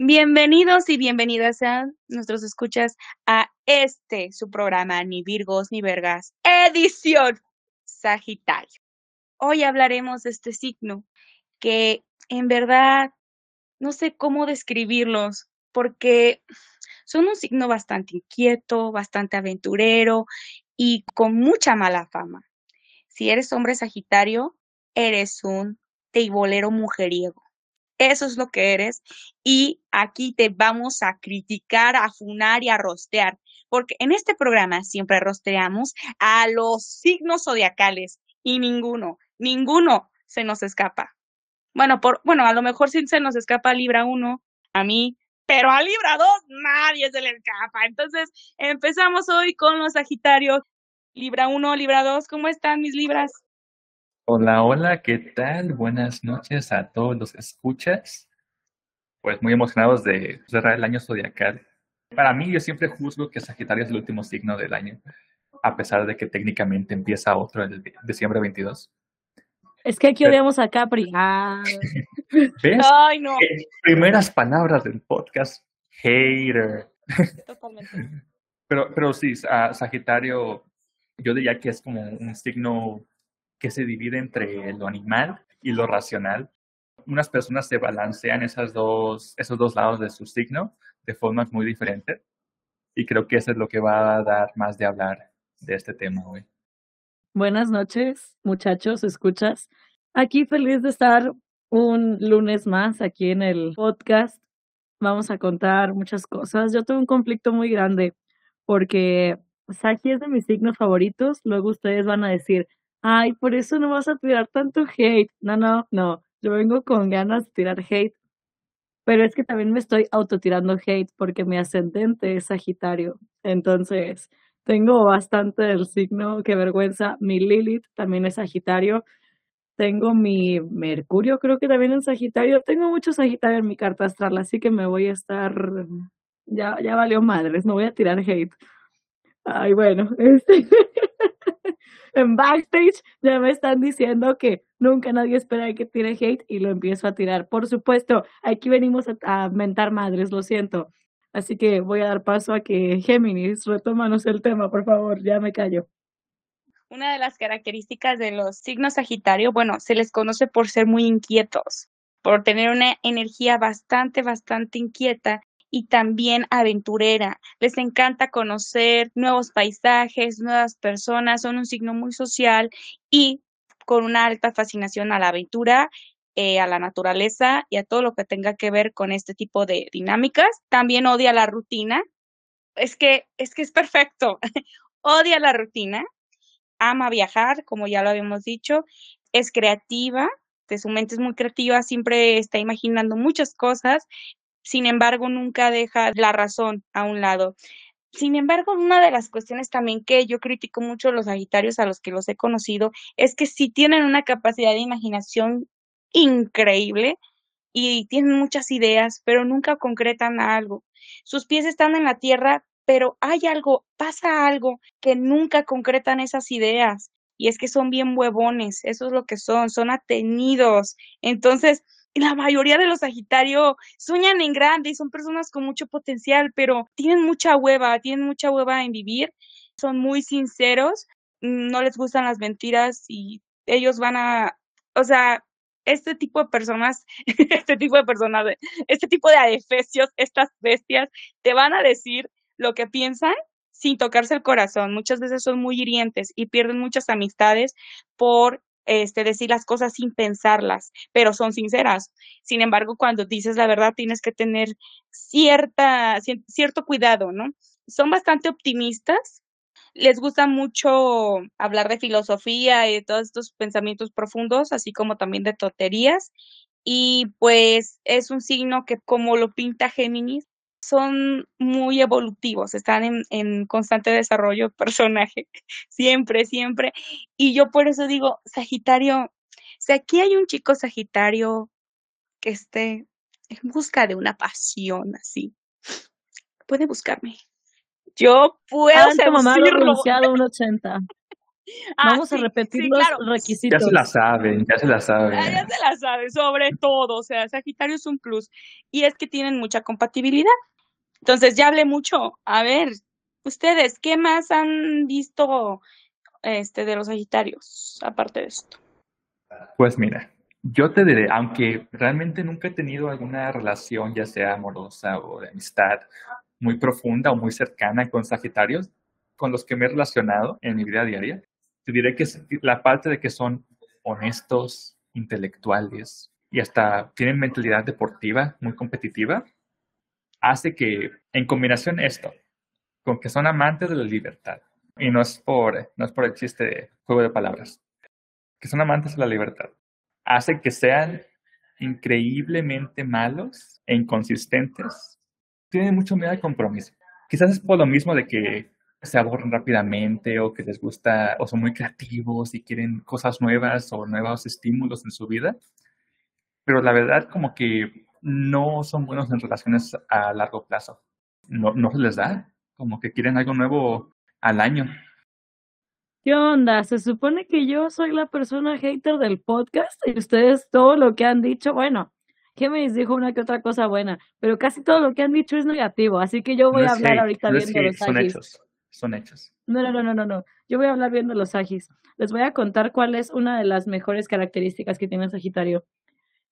Bienvenidos y bienvenidas a nuestros escuchas a este, su programa Ni Virgos ni Vergas, edición Sagitario. Hoy hablaremos de este signo que en verdad no sé cómo describirlos porque son un signo bastante inquieto, bastante aventurero y con mucha mala fama. Si eres hombre Sagitario, eres un teibolero mujeriego eso es lo que eres. Y aquí te vamos a criticar, a funar y a rostear. Porque en este programa siempre rosteamos a los signos zodiacales y ninguno, ninguno se nos escapa. Bueno, por, bueno, a lo mejor sí se nos escapa Libra 1, a mí, pero a Libra 2 nadie se le escapa. Entonces, empezamos hoy con los Sagitarios. Libra 1, Libra 2, ¿cómo están mis Libras? Hola, hola, ¿qué tal? Buenas noches a todos los escuchas. Pues muy emocionados de cerrar el año zodiacal. Para mí, yo siempre juzgo que Sagitario es el último signo del año, a pesar de que técnicamente empieza otro el diciembre 22. Es que aquí odiamos a Capri. Ah. ¿Ves? Ay, no. primeras palabras del podcast, hater. Totalmente. Pero, pero sí, Sagitario, yo diría que es como un signo que se divide entre lo animal y lo racional. Unas personas se balancean esas dos, esos dos lados de su signo de formas muy diferentes y creo que eso es lo que va a dar más de hablar de este tema hoy. Buenas noches, muchachos, escuchas. Aquí feliz de estar un lunes más aquí en el podcast. Vamos a contar muchas cosas. Yo tengo un conflicto muy grande porque Saki es de mis signos favoritos. Luego ustedes van a decir, ay, por eso no vas a tirar tanto hate. No, no, no. Yo vengo con ganas de tirar hate. Pero es que también me estoy autotirando hate porque mi ascendente es Sagitario. Entonces, tengo bastante del signo, qué vergüenza. Mi Lilith también es Sagitario. Tengo mi Mercurio, creo que también es Sagitario. Tengo mucho Sagitario en mi carta astral, así que me voy a estar. Ya, ya valió madres, me voy a tirar hate. Ay, bueno, este. en backstage ya me están diciendo que nunca nadie espera que tire hate y lo empiezo a tirar. Por supuesto, aquí venimos a, mentar madres, lo siento. Así que voy a dar paso a que Géminis, retómanos el tema, por favor, ya me callo. Una de las características de los signos Sagitario, bueno, se les conoce por ser muy inquietos, por tener una energía bastante, bastante inquieta y también aventurera. Les encanta conocer nuevos paisajes, nuevas personas, son un signo muy social y con una alta fascinación a la aventura, eh, a la naturaleza y a todo lo que tenga que ver con este tipo de dinámicas. También odia la rutina. Es que es que es perfecto. odia la rutina, ama viajar, como ya lo habíamos dicho, es creativa, de su mente es muy creativa, siempre está imaginando muchas cosas, sin embargo, nunca deja la razón a un lado. Sin embargo, una de las cuestiones también que yo critico mucho a los Sagitarios a los que los he conocido es que sí tienen una capacidad de imaginación increíble y tienen muchas ideas, pero nunca concretan algo. Sus pies están en la tierra, pero hay algo, pasa algo que nunca concretan esas ideas. Y es que son bien huevones, eso es lo que son, son atenidos. Entonces, la mayoría de los Sagitario sueñan en grande y son personas con mucho potencial, pero tienen mucha hueva, tienen mucha hueva en vivir, son muy sinceros, no les gustan las mentiras y ellos van a, o sea, este tipo de personas, este tipo de personas, este tipo de adefesios, estas bestias, te van a decir lo que piensan sin tocarse el corazón. Muchas veces son muy hirientes y pierden muchas amistades por este, decir las cosas sin pensarlas, pero son sinceras. Sin embargo, cuando dices la verdad, tienes que tener cierta, cierto cuidado, ¿no? Son bastante optimistas, les gusta mucho hablar de filosofía y de todos estos pensamientos profundos, así como también de toterías. Y pues es un signo que, como lo pinta Géminis, son muy evolutivos, están en, en constante desarrollo personaje, siempre, siempre. Y yo por eso digo, Sagitario, si aquí hay un chico Sagitario que esté en busca de una pasión así, puede buscarme. Yo puedo ser mamá un 80. Ah, Vamos a repetir los requisitos. Ya se la saben, ya se la saben. ya se la saben, sobre todo. O sea, Sagitario es un plus. Y es que tienen mucha compatibilidad. Entonces, ya hablé mucho. A ver, ustedes, ¿qué más han visto este, de los Sagitarios, aparte de esto? Pues mira, yo te diré, aunque realmente nunca he tenido alguna relación, ya sea amorosa o de amistad, muy profunda o muy cercana con Sagitarios, con los que me he relacionado en mi vida diaria, te diré que la parte de que son honestos, intelectuales y hasta tienen mentalidad deportiva muy competitiva, hace que, en combinación esto, con que son amantes de la libertad, y no es por, no es por el chiste juego de palabras, que son amantes de la libertad, hace que sean increíblemente malos e inconsistentes. Tienen mucho miedo al compromiso. Quizás es por lo mismo de que se aburren rápidamente o que les gusta o son muy creativos y quieren cosas nuevas o nuevos estímulos en su vida. Pero la verdad como que no son buenos en relaciones a largo plazo. No, no se les da, como que quieren algo nuevo al año. ¿Qué onda? Se supone que yo soy la persona hater del podcast y ustedes todo lo que han dicho, bueno, me dijo una que otra cosa buena, pero casi todo lo que han dicho es negativo, así que yo voy a hablar ahorita viendo los Son hechos, son hechos. No, no, no, no, no, Yo voy a hablar viendo los agis. Les voy a contar cuál es una de las mejores características que tiene Sagitario.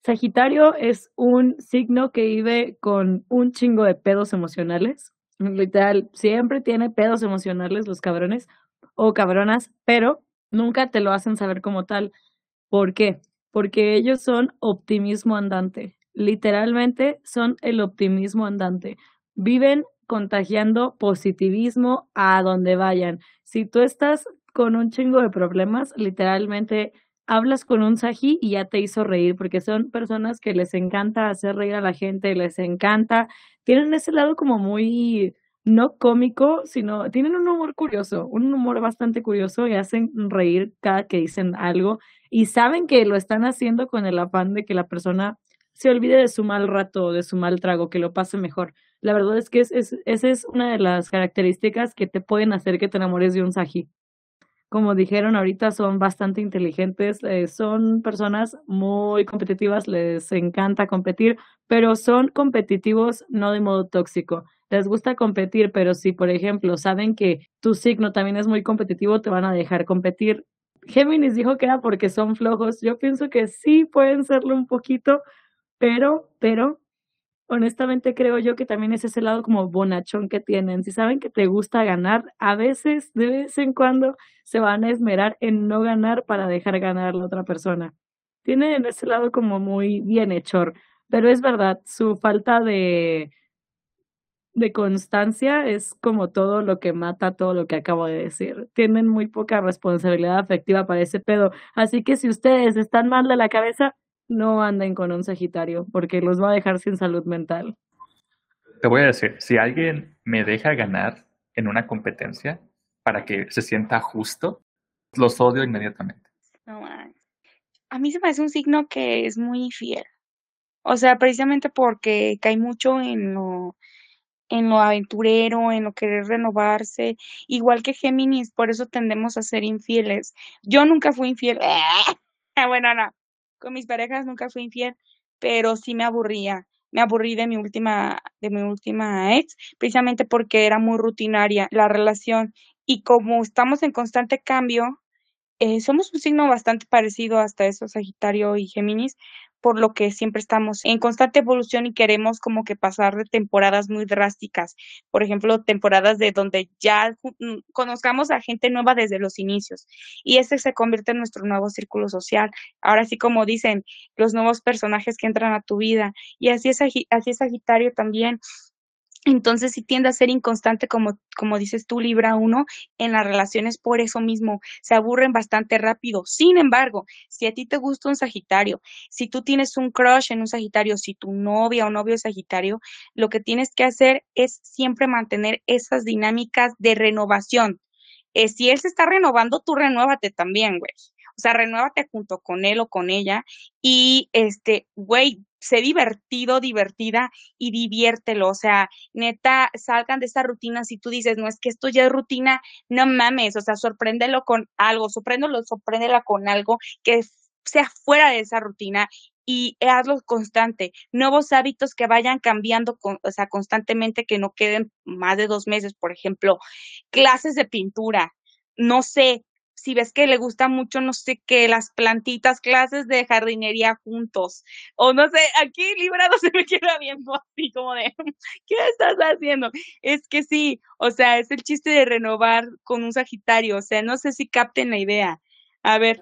Sagitario es un signo que vive con un chingo de pedos emocionales. Literal, siempre tiene pedos emocionales los cabrones o cabronas, pero nunca te lo hacen saber como tal. ¿Por qué? Porque ellos son optimismo andante. Literalmente son el optimismo andante. Viven contagiando positivismo a donde vayan. Si tú estás con un chingo de problemas, literalmente hablas con un saji y ya te hizo reír, porque son personas que les encanta hacer reír a la gente, les encanta, tienen ese lado como muy no cómico, sino tienen un humor curioso, un humor bastante curioso y hacen reír cada que dicen algo y saben que lo están haciendo con el afán de que la persona se olvide de su mal rato, de su mal trago, que lo pase mejor. La verdad es que es, esa es una de las características que te pueden hacer que te enamores de un saji. Como dijeron ahorita, son bastante inteligentes, eh, son personas muy competitivas, les encanta competir, pero son competitivos no de modo tóxico les gusta competir, pero si, por ejemplo, saben que tu signo también es muy competitivo, te van a dejar competir. Géminis dijo que era porque son flojos. Yo pienso que sí pueden serlo un poquito, pero, pero, honestamente creo yo que también es ese lado como bonachón que tienen. Si saben que te gusta ganar, a veces, de vez en cuando, se van a esmerar en no ganar para dejar ganar a la otra persona. Tienen ese lado como muy bien hechor, pero es verdad, su falta de de constancia es como todo lo que mata todo lo que acabo de decir. Tienen muy poca responsabilidad afectiva para ese pedo. Así que si ustedes están mal de la cabeza, no anden con un Sagitario, porque los va a dejar sin salud mental. Te voy a decir, si alguien me deja ganar en una competencia para que se sienta justo, los odio inmediatamente. No, a mí se me hace un signo que es muy fiel. O sea, precisamente porque cae mucho en lo en lo aventurero, en lo querer renovarse, igual que Géminis, por eso tendemos a ser infieles. Yo nunca fui infiel, bueno, no, con mis parejas nunca fui infiel, pero sí me aburría. Me aburrí de mi última, de mi última ex, precisamente porque era muy rutinaria la relación. Y como estamos en constante cambio, eh, somos un signo bastante parecido hasta eso, Sagitario y Géminis, por lo que siempre estamos en constante evolución y queremos como que pasar de temporadas muy drásticas. Por ejemplo, temporadas de donde ya mm, conozcamos a gente nueva desde los inicios y ese se convierte en nuestro nuevo círculo social. Ahora sí, como dicen, los nuevos personajes que entran a tu vida y así es, así es Sagitario también entonces sí tiende a ser inconstante, como, como dices tú, Libra 1, en las relaciones por eso mismo, se aburren bastante rápido. Sin embargo, si a ti te gusta un Sagitario, si tú tienes un crush en un Sagitario, si tu novia o novio es Sagitario, lo que tienes que hacer es siempre mantener esas dinámicas de renovación. Eh, si él se está renovando, tú renuévate también, güey. O sea, renuévate junto con él o con ella y, este, güey, sé divertido, divertida y diviértelo. O sea, neta, salgan de esta rutina. Si tú dices, no es que esto ya es rutina, no mames. O sea, sorpréndelo con algo, sorpréndelo, sorpréndela con algo que sea fuera de esa rutina y hazlo constante. Nuevos hábitos que vayan cambiando, o sea, constantemente, que no queden más de dos meses. Por ejemplo, clases de pintura. No sé, si ves que le gusta mucho, no sé qué, las plantitas, clases de jardinería juntos. O no sé, aquí Librado se me queda viendo así como de, ¿qué estás haciendo? Es que sí, o sea, es el chiste de renovar con un Sagitario, o sea, no sé si capten la idea. A ver.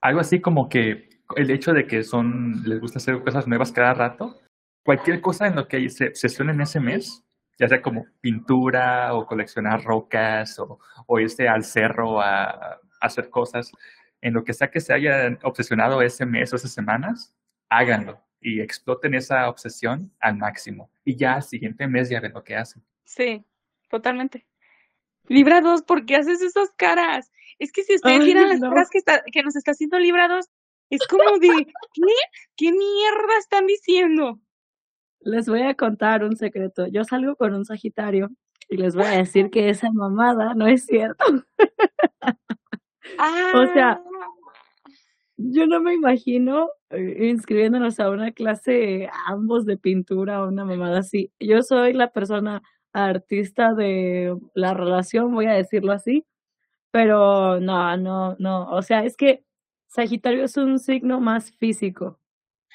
Algo así como que el hecho de que son, les gusta hacer cosas nuevas cada rato, cualquier cosa en lo que se sesión en ese mes, ya sea como pintura o coleccionar rocas o, o irse al cerro a, hacer cosas, en lo que sea que se hayan obsesionado ese mes o esas semanas, háganlo y exploten esa obsesión al máximo. Y ya al siguiente mes ya ven lo que hacen. Sí, totalmente. Libra 2, ¿por qué haces esas caras? Es que si ustedes miran las caras que, está, que nos está haciendo Libra 2, es como de, ¿qué? ¿Qué mierda están diciendo? Les voy a contar un secreto. Yo salgo con un Sagitario y les voy a decir que esa mamada no es cierto. O sea, ah. yo no me imagino eh, inscribiéndonos a una clase ambos de pintura o una mamada así. Yo soy la persona artista de la relación, voy a decirlo así, pero no, no, no, o sea, es que Sagitario es un signo más físico.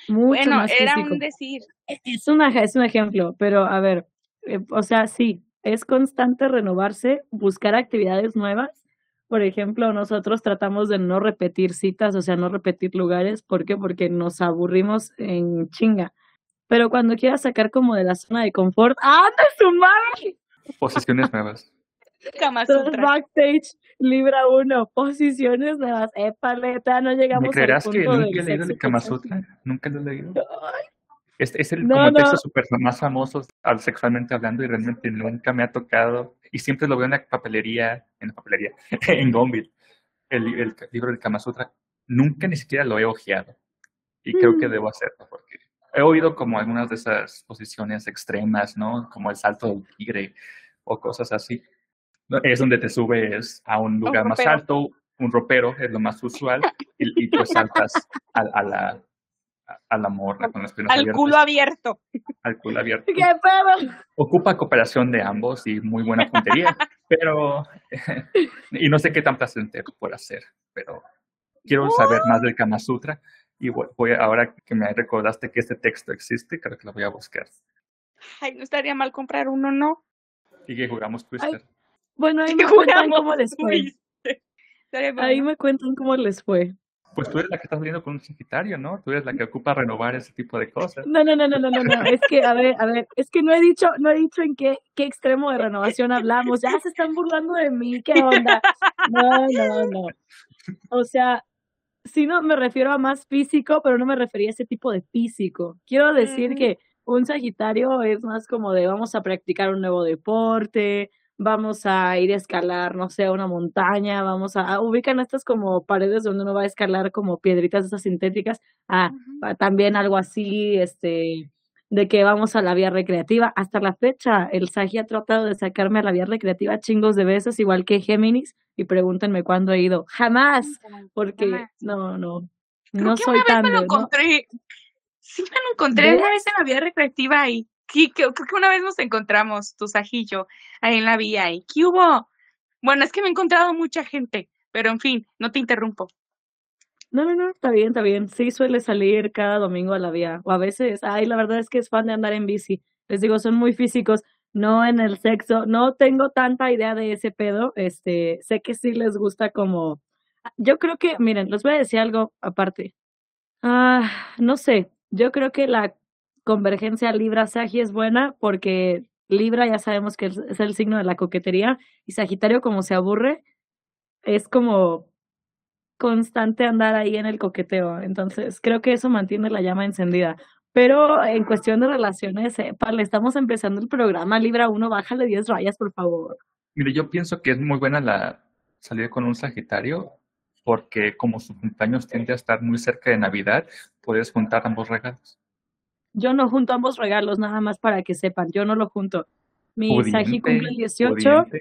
Mucho bueno, más era un decir. E, es, una, es un ejemplo, pero a ver, eh, o sea, sí, es constante renovarse, buscar actividades nuevas por ejemplo, nosotros tratamos de no repetir citas, o sea, no repetir lugares. ¿Por qué? Porque nos aburrimos en chinga. Pero cuando quieras sacar como de la zona de confort, ¡anda su madre! Posiciones nuevas. Backstage, Libra 1, posiciones nuevas. Epaleta, no llegamos ¿Me creerás que nunca he leído el Kama Sutra? Nunca lo he leído. Es, es el como texto super más famoso sexualmente hablando y realmente nunca me ha tocado y siempre lo veo en la papelería, en la papelería, en Gonville, el, el, libro del Kama Sutra. Nunca ni siquiera lo he ojeado y creo que mm. debo hacerlo porque he oído como algunas de esas posiciones extremas, ¿no? Como el salto del tigre o cosas así. Es donde te subes a un lugar más alto, un ropero es lo más usual y, y pues saltas a la al amor con las piernas Al culo abierto. Al culo abierto. ¡Qué pedo! Ocupa cooperación de ambos y muy buena puntería, pero... y no sé qué tan placentero por hacer, pero quiero saber más del Kama Sutra y voy, ahora que me recordaste que este texto existe, creo que lo voy a buscar. Ay, no estaría mal comprar uno, ¿no? Y que jugamos Twister. bueno, ahí me cuentan cómo les fue. Ahí me cuentan cómo les fue. Pues tú eres la que estás viendo con un Sagitario, ¿no? Tú eres la que ocupa renovar ese tipo de cosas. No, no, no, no, no, no, no. Es que, a ver, a ver, es que no he dicho, no he dicho en qué, qué extremo de renovación hablamos. Ya se están burlando de mí, ¿qué onda? No, no, no. O sea, sí no me refiero a más físico, pero no me refería a ese tipo de físico. Quiero decir que un Sagitario es más como de vamos a practicar un nuevo deporte, vamos a ir a escalar, no sé, a una montaña, vamos a, ubican estas como paredes donde uno va a escalar como piedritas esas sintéticas, ah, también algo así, este, de que vamos a la vía recreativa. Hasta la fecha, el Sagi ha tratado de sacarme a la vía recreativa chingos de veces, igual que Géminis, y pregúntenme cuándo he ido. Jamás, porque no, no, no soy tan... Me lo encontré, sí me lo encontré una vez en la vía recreativa y Sí, creo, que una vez nos encontramos, tu sajillo, ahí en la vía. ¿Y qué hubo? Bueno, es que me he encontrado mucha gente, pero en fin, no te interrumpo. No, no, no, está bien, está bien. Sí suele salir cada domingo a la vía. O a veces, ay, la verdad es que es fan de andar en bici. Les digo, son muy físicos, no en el sexo. No tengo tanta idea de ese pedo. Este, sé que sí les gusta como... Yo creo que, miren, les voy a decir algo aparte. Ah, no sé, yo creo que la convergencia Libra-Sagi es buena porque Libra ya sabemos que es el signo de la coquetería y Sagitario como se aburre es como constante andar ahí en el coqueteo. Entonces creo que eso mantiene la llama encendida. Pero en cuestión de relaciones, le estamos empezando el programa Libra 1, bájale 10 rayas, por favor. Mire, yo pienso que es muy buena la salida con un Sagitario porque como su cumpleaños tiende a estar muy cerca de Navidad, puedes juntar ambos regalos. Yo no junto ambos regalos, nada más para que sepan, yo no lo junto. Mi Saji cumple el 18.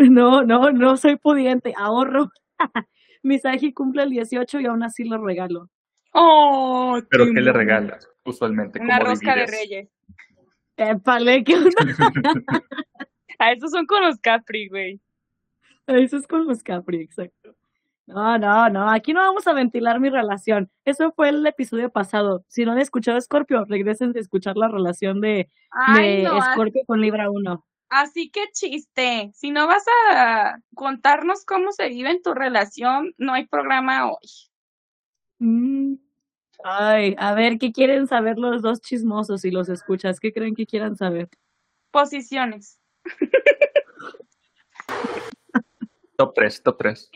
No, no, no soy pudiente, ahorro. Mi Saji cumple el 18 y aún así lo regalo. Oh, ¿Pero qué le regalas usualmente? Una rosca de reyes. Épale, ¿qué onda? A esos son con los Capri, güey. A esos con los Capri, exacto. No, no, no, aquí no vamos a ventilar mi relación. Eso fue el episodio pasado. Si no han escuchado Scorpio, regresen a escuchar la relación de, Scorpio con Libra 1. Así que chiste. Si no vas a contarnos cómo se vive en tu relación, no hay programa hoy. Mm. Ay, a ver, ¿qué quieren saber los dos chismosos y los escuchas? ¿Qué creen que quieran saber? Posiciones. top 3, top 3.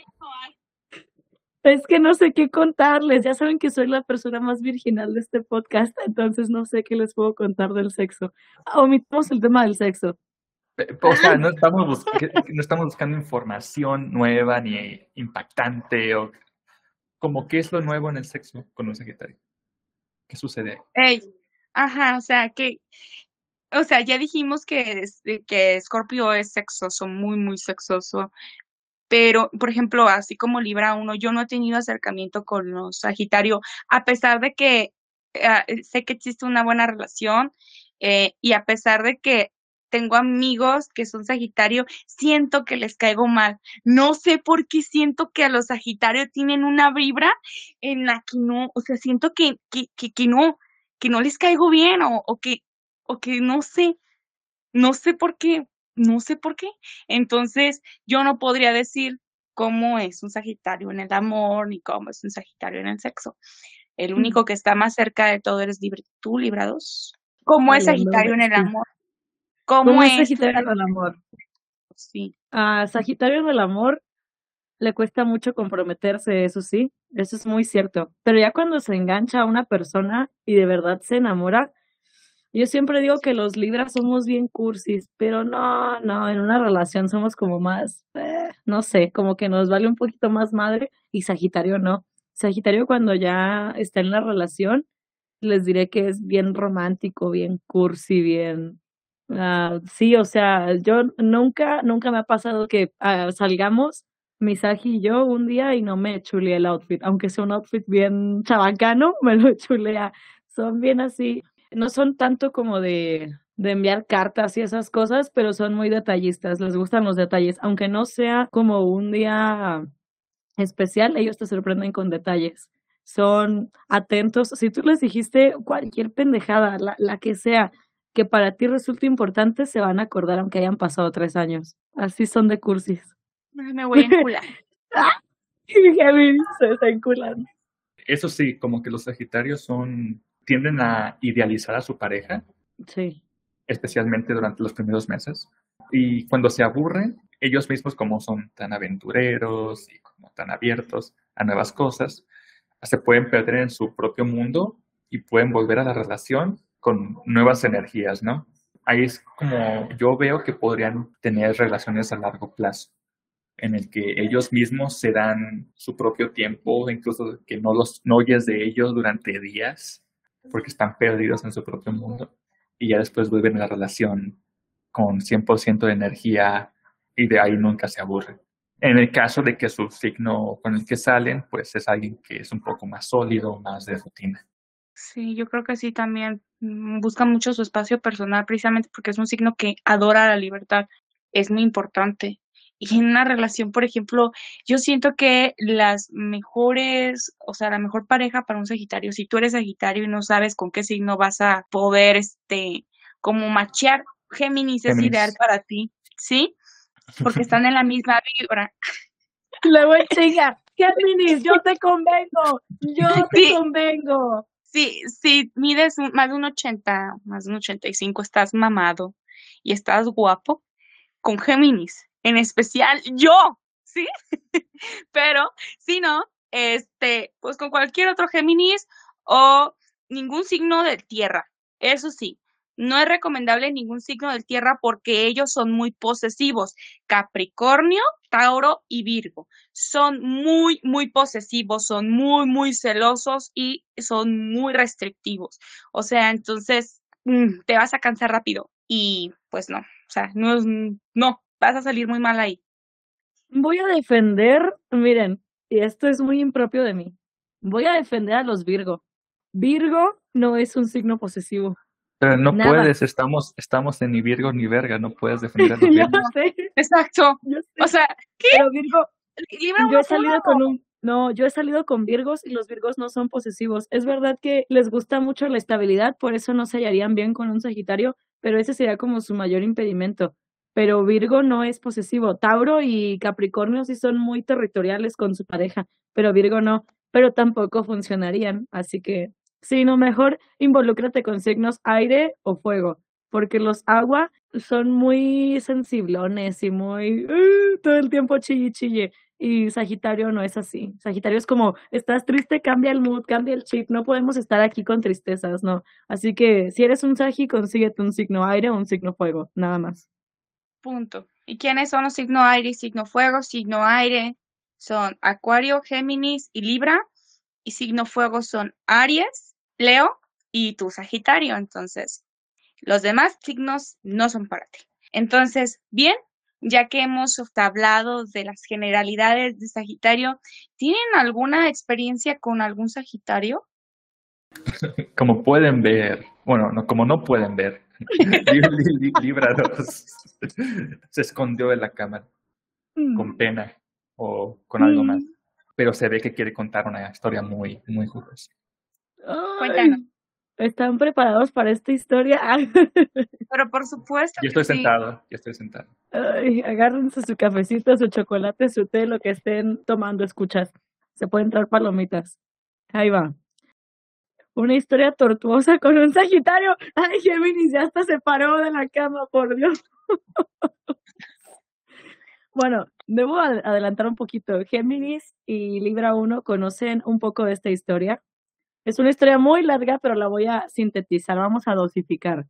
Es que no sé qué contarles. Ya saben que soy la persona más virginal de este podcast, entonces no sé qué les puedo contar del sexo. Omitamos el tema del sexo. O sea, no estamos, no estamos buscando información nueva ni impactante o como qué es lo nuevo en el sexo con un Sagitario. ¿Qué sucede? Ey, ajá, o sea, que o sea, ya dijimos que, que Scorpio es sexoso, muy, muy sexoso. Pero, por ejemplo, así como Libra 1, yo no he tenido acercamiento con los Sagitario, a pesar de que ah, sé que existe una buena relación eh, y a pesar de que tengo amigos que son Sagitario, siento que les caigo mal. No sé por qué siento que a los Sagitario tienen una vibra en la que no, o sea, siento que, que, que, no, que no les caigo bien o, o que, o que no sé, no sé por qué no sé por qué. Entonces, yo no podría decir cómo es un Sagitario en el amor ni cómo es un Sagitario en el sexo. El único que está más cerca de todo eres libre, tú, librados. ¿Cómo es Sagitario en el amor? ¿Cómo, es Sagitario en el amor? Sí. A Sagitario en el amor le cuesta mucho comprometerse, eso sí, eso es muy cierto. Pero ya cuando se engancha a una persona y de verdad se enamora, yo siempre digo que los Libras somos bien cursis, pero no, no, en una relación somos como más, eh, no sé, como que nos vale un poquito más madre y Sagitario no. Sagitario cuando ya está en la relación, les diré que es bien romántico, bien cursi, bien... Uh, sí, o sea, yo nunca, nunca me ha pasado que uh, salgamos, mi Sagi y yo un día y no me chulea el outfit, aunque sea un outfit bien chabacano, me lo chulea. Son bien así, no son tanto como de, de enviar cartas y esas cosas, pero son muy detallistas, les gustan los detalles, aunque no sea como un día especial, ellos te sorprenden con detalles. Son atentos. Si tú les dijiste cualquier pendejada, la, la que sea, que para ti resulte importante, se van a acordar aunque hayan pasado tres años. Así son de cursis. Me voy a encular. se está enculando. Eso sí, como que los Sagitarios son tienden a idealizar a su pareja. Sí. Especialmente durante los primeros meses. Y cuando se aburren, ellos mismos como son tan aventureros y como tan abiertos a nuevas cosas, se pueden perder en su propio mundo y pueden volver a la relación con nuevas energías, ¿no? Ahí es como yo veo que podrían tener relaciones a largo plazo, en el que ellos mismos se dan su propio tiempo, incluso que no los no oyes de ellos durante días porque están perdidos en su propio mundo y ya después vuelven a la relación con 100% de energía y de ahí nunca se aburren. En el caso de que su signo con el que salen, pues es alguien que es un poco más sólido, más de rutina. Sí, yo creo que sí también mm, busca mucho su espacio personal precisamente porque es un signo que adora la libertad. Es muy importante. Y en una relación, por ejemplo, yo siento que las mejores, o sea, la mejor pareja para un Sagitario, si tú eres Sagitario y no sabes con qué signo vas a poder, este, como machear, Géminis, es ideal para ti, ¿sí? Porque están en la misma vibra. Luego chinga, Géminis, yo te convengo, yo te convengo. Sí, si mides más de un 80, más de un 85, estás mamado y estás guapo, con Géminis en especial yo, ¿sí? Pero si no, este, pues con cualquier otro Géminis o ningún signo de tierra. Eso sí, no es recomendable ningún signo de tierra porque ellos son muy posesivos. Capricornio, Tauro y Virgo son muy, muy posesivos, son muy, muy celosos y son muy restrictivos. O sea, entonces mm, te vas a cansar rápido y pues no, o sea, no, no, vas a salir muy mal ahí. Voy a defender, miren, y esto es muy impropio de mí, voy a defender a los Virgo. Virgo no es un signo posesivo. Pero no puedes, estamos, estamos en ni Virgo ni verga, no puedes defender Exacto. O sea, ¿qué? Pero Virgo, yo he salido con un, no, yo he salido con Virgos y los Virgos no son posesivos. Es verdad que les gusta mucho la estabilidad, por eso no se hallarían bien con un Sagitario, pero ese sería como su mayor impedimento. Pero Virgo no es posesivo. Tauro y Capricornio sí son muy territoriales con su pareja, pero Virgo no. Pero tampoco funcionarían, así que Sí, no, mejor involúcrate con signos aire o fuego, porque los agua son muy sensiblones y muy uh, todo el tiempo chille chille. Y Sagitario no es así. Sagitario es como, estás triste, cambia el mood, cambia el chip. No podemos estar aquí con tristezas, no. Así que si eres un Sagi, consíguete un signo aire o un signo fuego, nada más. Punto. ¿Y quiénes son los signos aire y signo fuego? Signo aire son Acuario, Géminis y Libra. Y signo fuego son Aries, Leo y tu Sagitario. Entonces, los demás signos no son para ti. Entonces, bien, ya que hemos hablado de las generalidades de Sagitario, ¿tienen alguna experiencia con algún Sagitario? Como pueden ver, bueno, no, como no pueden ver, Libra se escondió en la cámara con mm. pena o con algo más, mm. pero se ve que quiere contar una historia muy, muy jugosa. Cuéntanos. ¿Están preparados para esta historia? Pero por supuesto. Yo estoy sentado, yo estoy sentado. Ay, agárrense su cafecito, su chocolate, su té, lo que estén tomando, escuchas. Se pueden traer palomitas. Ahí va. Una historia tortuosa con un Sagitario. Ay, Géminis ya hasta se paró de la cama, por Dios. bueno, debo adelantar un poquito. Géminis y Libra 1 conocen un poco de esta historia es una historia muy larga, pero la voy a sintetizar, vamos a dosificar.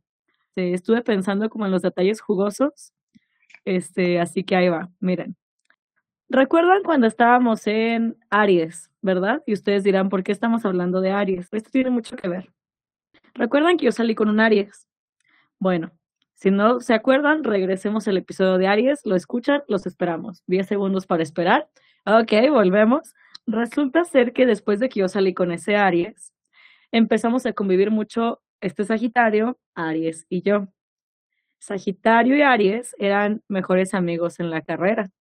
estuve pensando como en los detalles jugosos, este, así que ahí va, miren. ¿Recuerdan cuando estábamos en Aries, verdad? Y ustedes dirán, ¿por qué estamos hablando de Aries? Esto tiene mucho que ver. ¿Recuerdan que yo salí con un Aries? Bueno, si no se acuerdan, regresemos al episodio de Aries, lo escuchan, los esperamos. 10 segundos para esperar. Ok, volvemos. Resulta ser que después de que yo salí con ese Aries, empezamos a convivir mucho este Sagitario, Aries y yo. Sagitario y Aries eran mejores amigos en la carrera.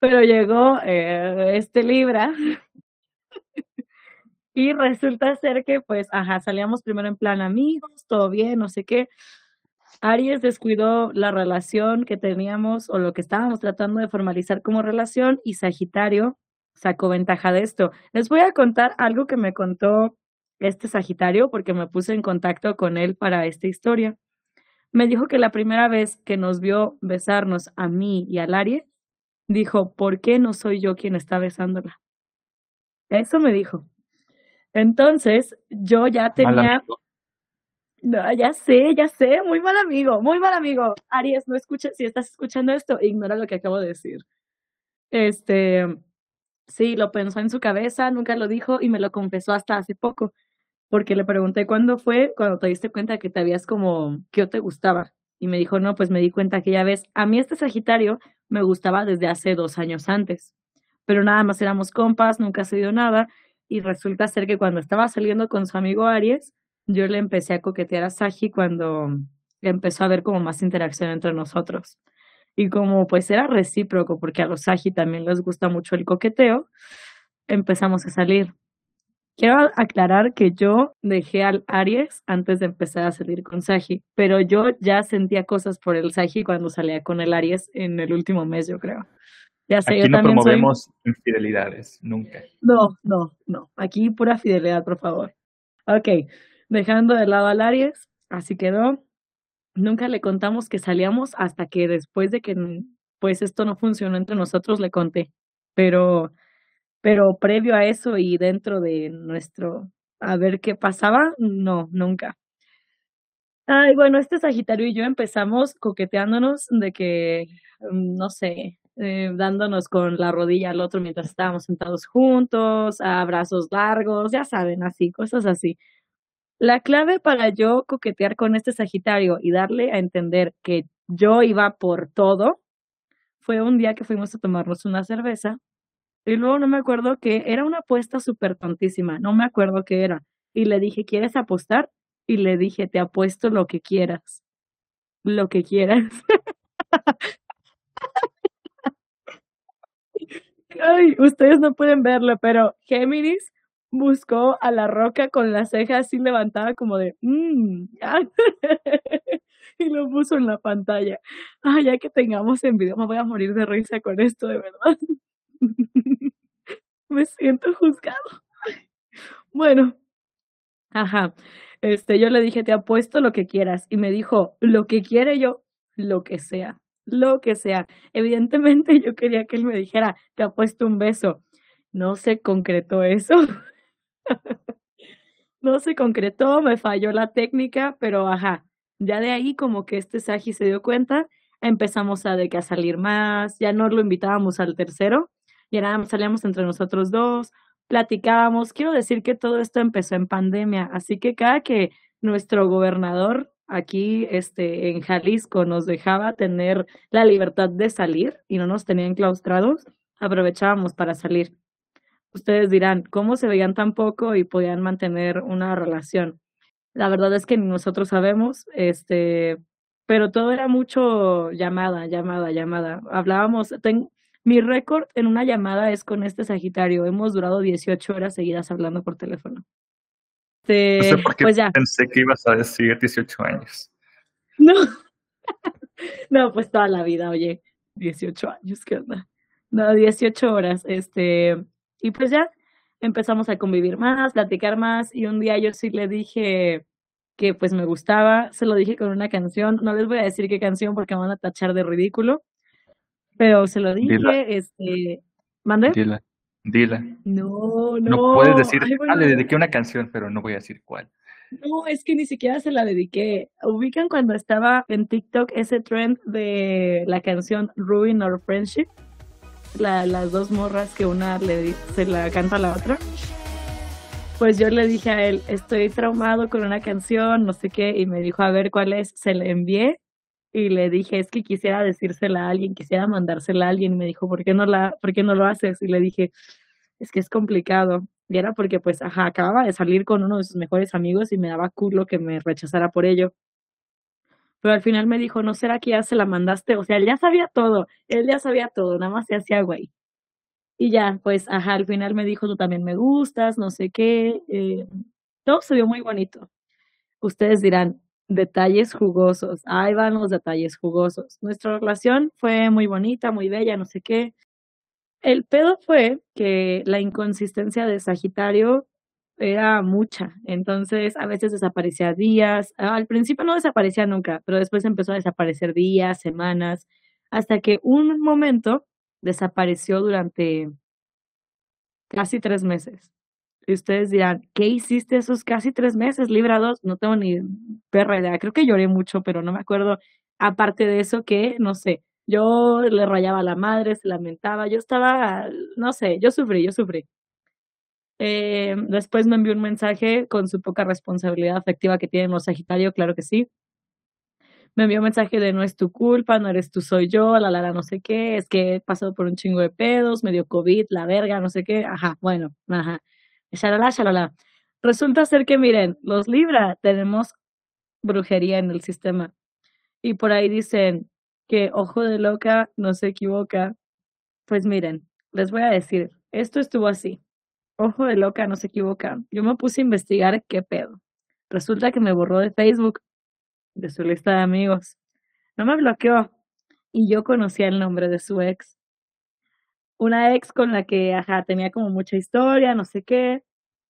Pero llegó eh, este Libra y resulta ser que, pues, ajá, salíamos primero en plan amigos, todo bien, no sé qué. Aries descuidó la relación que teníamos o lo que estábamos tratando de formalizar como relación y Sagitario sacó ventaja de esto. Les voy a contar algo que me contó este Sagitario porque me puse en contacto con él para esta historia. Me dijo que la primera vez que nos vio besarnos a mí y al Aries, dijo, ¿por qué no soy yo quien está besándola? Eso me dijo. Entonces, yo ya tenía... No, ya sé, ya sé, muy mal amigo, muy mal amigo. Aries, no escuches, si estás escuchando esto, ignora lo que acabo de decir. Este, Sí, lo pensó en su cabeza, nunca lo dijo y me lo confesó hasta hace poco, porque le pregunté cuándo fue, cuando te diste cuenta que te habías como, que yo te gustaba. Y me dijo, no, pues me di cuenta que ya ves, a mí este Sagitario me gustaba desde hace dos años antes, pero nada más éramos compas, nunca se dio nada, y resulta ser que cuando estaba saliendo con su amigo Aries, yo le empecé a coquetear a Sagi cuando empezó a haber como más interacción entre nosotros. Y como pues era recíproco, porque a los Sagi también les gusta mucho el coqueteo, empezamos a salir. Quiero aclarar que yo dejé al Aries antes de empezar a salir con Sagi, pero yo ya sentía cosas por el Sagi cuando salía con el Aries en el último mes, yo creo. Ya sé, Aquí no promovemos infidelidades, nunca. No, no, no. Aquí pura fidelidad, por favor. Ok, dejando de lado al Aries, así quedó nunca le contamos que salíamos hasta que después de que pues esto no funcionó entre nosotros le conté. Pero, pero previo a eso y dentro de nuestro a ver qué pasaba, no, nunca. Ay, bueno, este Sagitario y yo empezamos coqueteándonos de que, mm, no sé, eh, dándonos con la rodilla al otro mientras estábamos sentados juntos, a abrazos largos, ya saben, así, cosas así. La clave para yo coquetear con este Sagitario y darle a entender que yo iba por todo fue un día que fuimos a tomarnos una cerveza y luego no me acuerdo que era una apuesta súper tontísima, no me acuerdo qué era. Y le dije, ¿quieres apostar? Y le dije, te apuesto lo que quieras. Lo que quieras. Ay, ustedes no pueden verlo, pero Géminis buscó a la roca con la ceja así levantada como de, mmm, y lo puso en la pantalla. Ay, ya que tengamos en video, me voy a morir de risa con esto, de verdad. Me siento juzgado. Bueno, ajá. Este, yo le dije, te apuesto lo que quieras. Y me dijo, lo que quiere yo, lo que sea lo que sea. Evidentemente yo quería que él me dijera, te ha puesto un beso. No se concretó eso. no se concretó, me falló la técnica, pero ajá, ya de ahí como que este Saji se dio cuenta, empezamos a de que a salir más, ya no lo invitábamos al tercero, ya nada salíamos entre nosotros dos, platicábamos. Quiero decir que todo esto empezó en pandemia, así que cada que nuestro gobernador aquí este, en Jalisco nos dejaba tener la libertad de salir y no nos tenían claustrados, aprovechábamos para salir. Ustedes dirán, ¿cómo se veían tan poco y podían mantener una relación? La verdad es que nosotros sabemos, este, pero todo era mucho llamada, llamada, llamada. Hablábamos, mi récord en una llamada es con este Sagitario. Hemos durado 18 horas seguidas hablando por teléfono. Este, pues ya. pensé que ibas a decir 18 años. No. no, pues toda la vida, oye, 18 años, ¿qué onda? No, 18 horas, este, y pues ya empezamos a convivir más, platicar más, y un día yo sí le dije que pues me gustaba, se lo dije con una canción, no les voy a decir qué canción porque me van a tachar de ridículo, pero se lo dije, este, ¿mandé? Dila. No, no. No puedes decir, ah, le dediqué una canción, pero no voy a decir cuál. No, es que ni siquiera se la dediqué. Ubican cuando estaba en TikTok ese trend de la canción Ruin Our Friendship. La, las dos morras que una le, se la canta a la otra. Pues yo le dije a él, estoy traumado con una canción, no sé qué, y me dijo, a ver cuál es. Se la envié y le dije, es que quisiera decírsela a alguien, quisiera mandársela a alguien, y me dijo, ¿por qué no, la, ¿por qué no lo haces? Y le dije, es que es complicado. Y era porque, pues, ajá, acababa de salir con uno de sus mejores amigos y me daba culo que me rechazara por ello. Pero al final me dijo, ¿no será que ya se la mandaste? O sea, él ya sabía todo, él ya sabía todo, nada más se hacía güey. Y ya, pues, ajá, al final me dijo, tú también me gustas, no sé qué. Eh, todo se vio muy bonito. Ustedes dirán, detalles jugosos. Ahí van los detalles jugosos. Nuestra relación fue muy bonita, muy bella, no sé qué. El pedo fue que la inconsistencia de Sagitario era mucha, entonces a veces desaparecía días, al principio no desaparecía nunca, pero después empezó a desaparecer días, semanas, hasta que un momento desapareció durante casi tres meses. Y ustedes dirán, ¿qué hiciste esos casi tres meses, Libra 2? No tengo ni perra idea. Creo que lloré mucho, pero no me acuerdo. Aparte de eso, que, no sé, yo le rayaba a la madre, se lamentaba. Yo estaba, no sé, yo sufrí, yo sufrí. Eh, después me envió un mensaje con su poca responsabilidad afectiva que tienen los Sagitarios, claro que sí. Me envió un mensaje de no es tu culpa, no eres tú, soy yo, la la no sé qué, es que he pasado por un chingo de pedos, me dio COVID, la verga, no sé qué, ajá, bueno, ajá. Shalala, shalala. Resulta ser que, miren, los Libra tenemos brujería en el sistema. Y por ahí dicen que ojo de loca no se equivoca. Pues miren, les voy a decir, esto estuvo así. Ojo de loca no se equivoca. Yo me puse a investigar qué pedo. Resulta que me borró de Facebook, de su lista de amigos. No me bloqueó. Y yo conocía el nombre de su ex una ex con la que, tenía como mucha historia, no sé qué,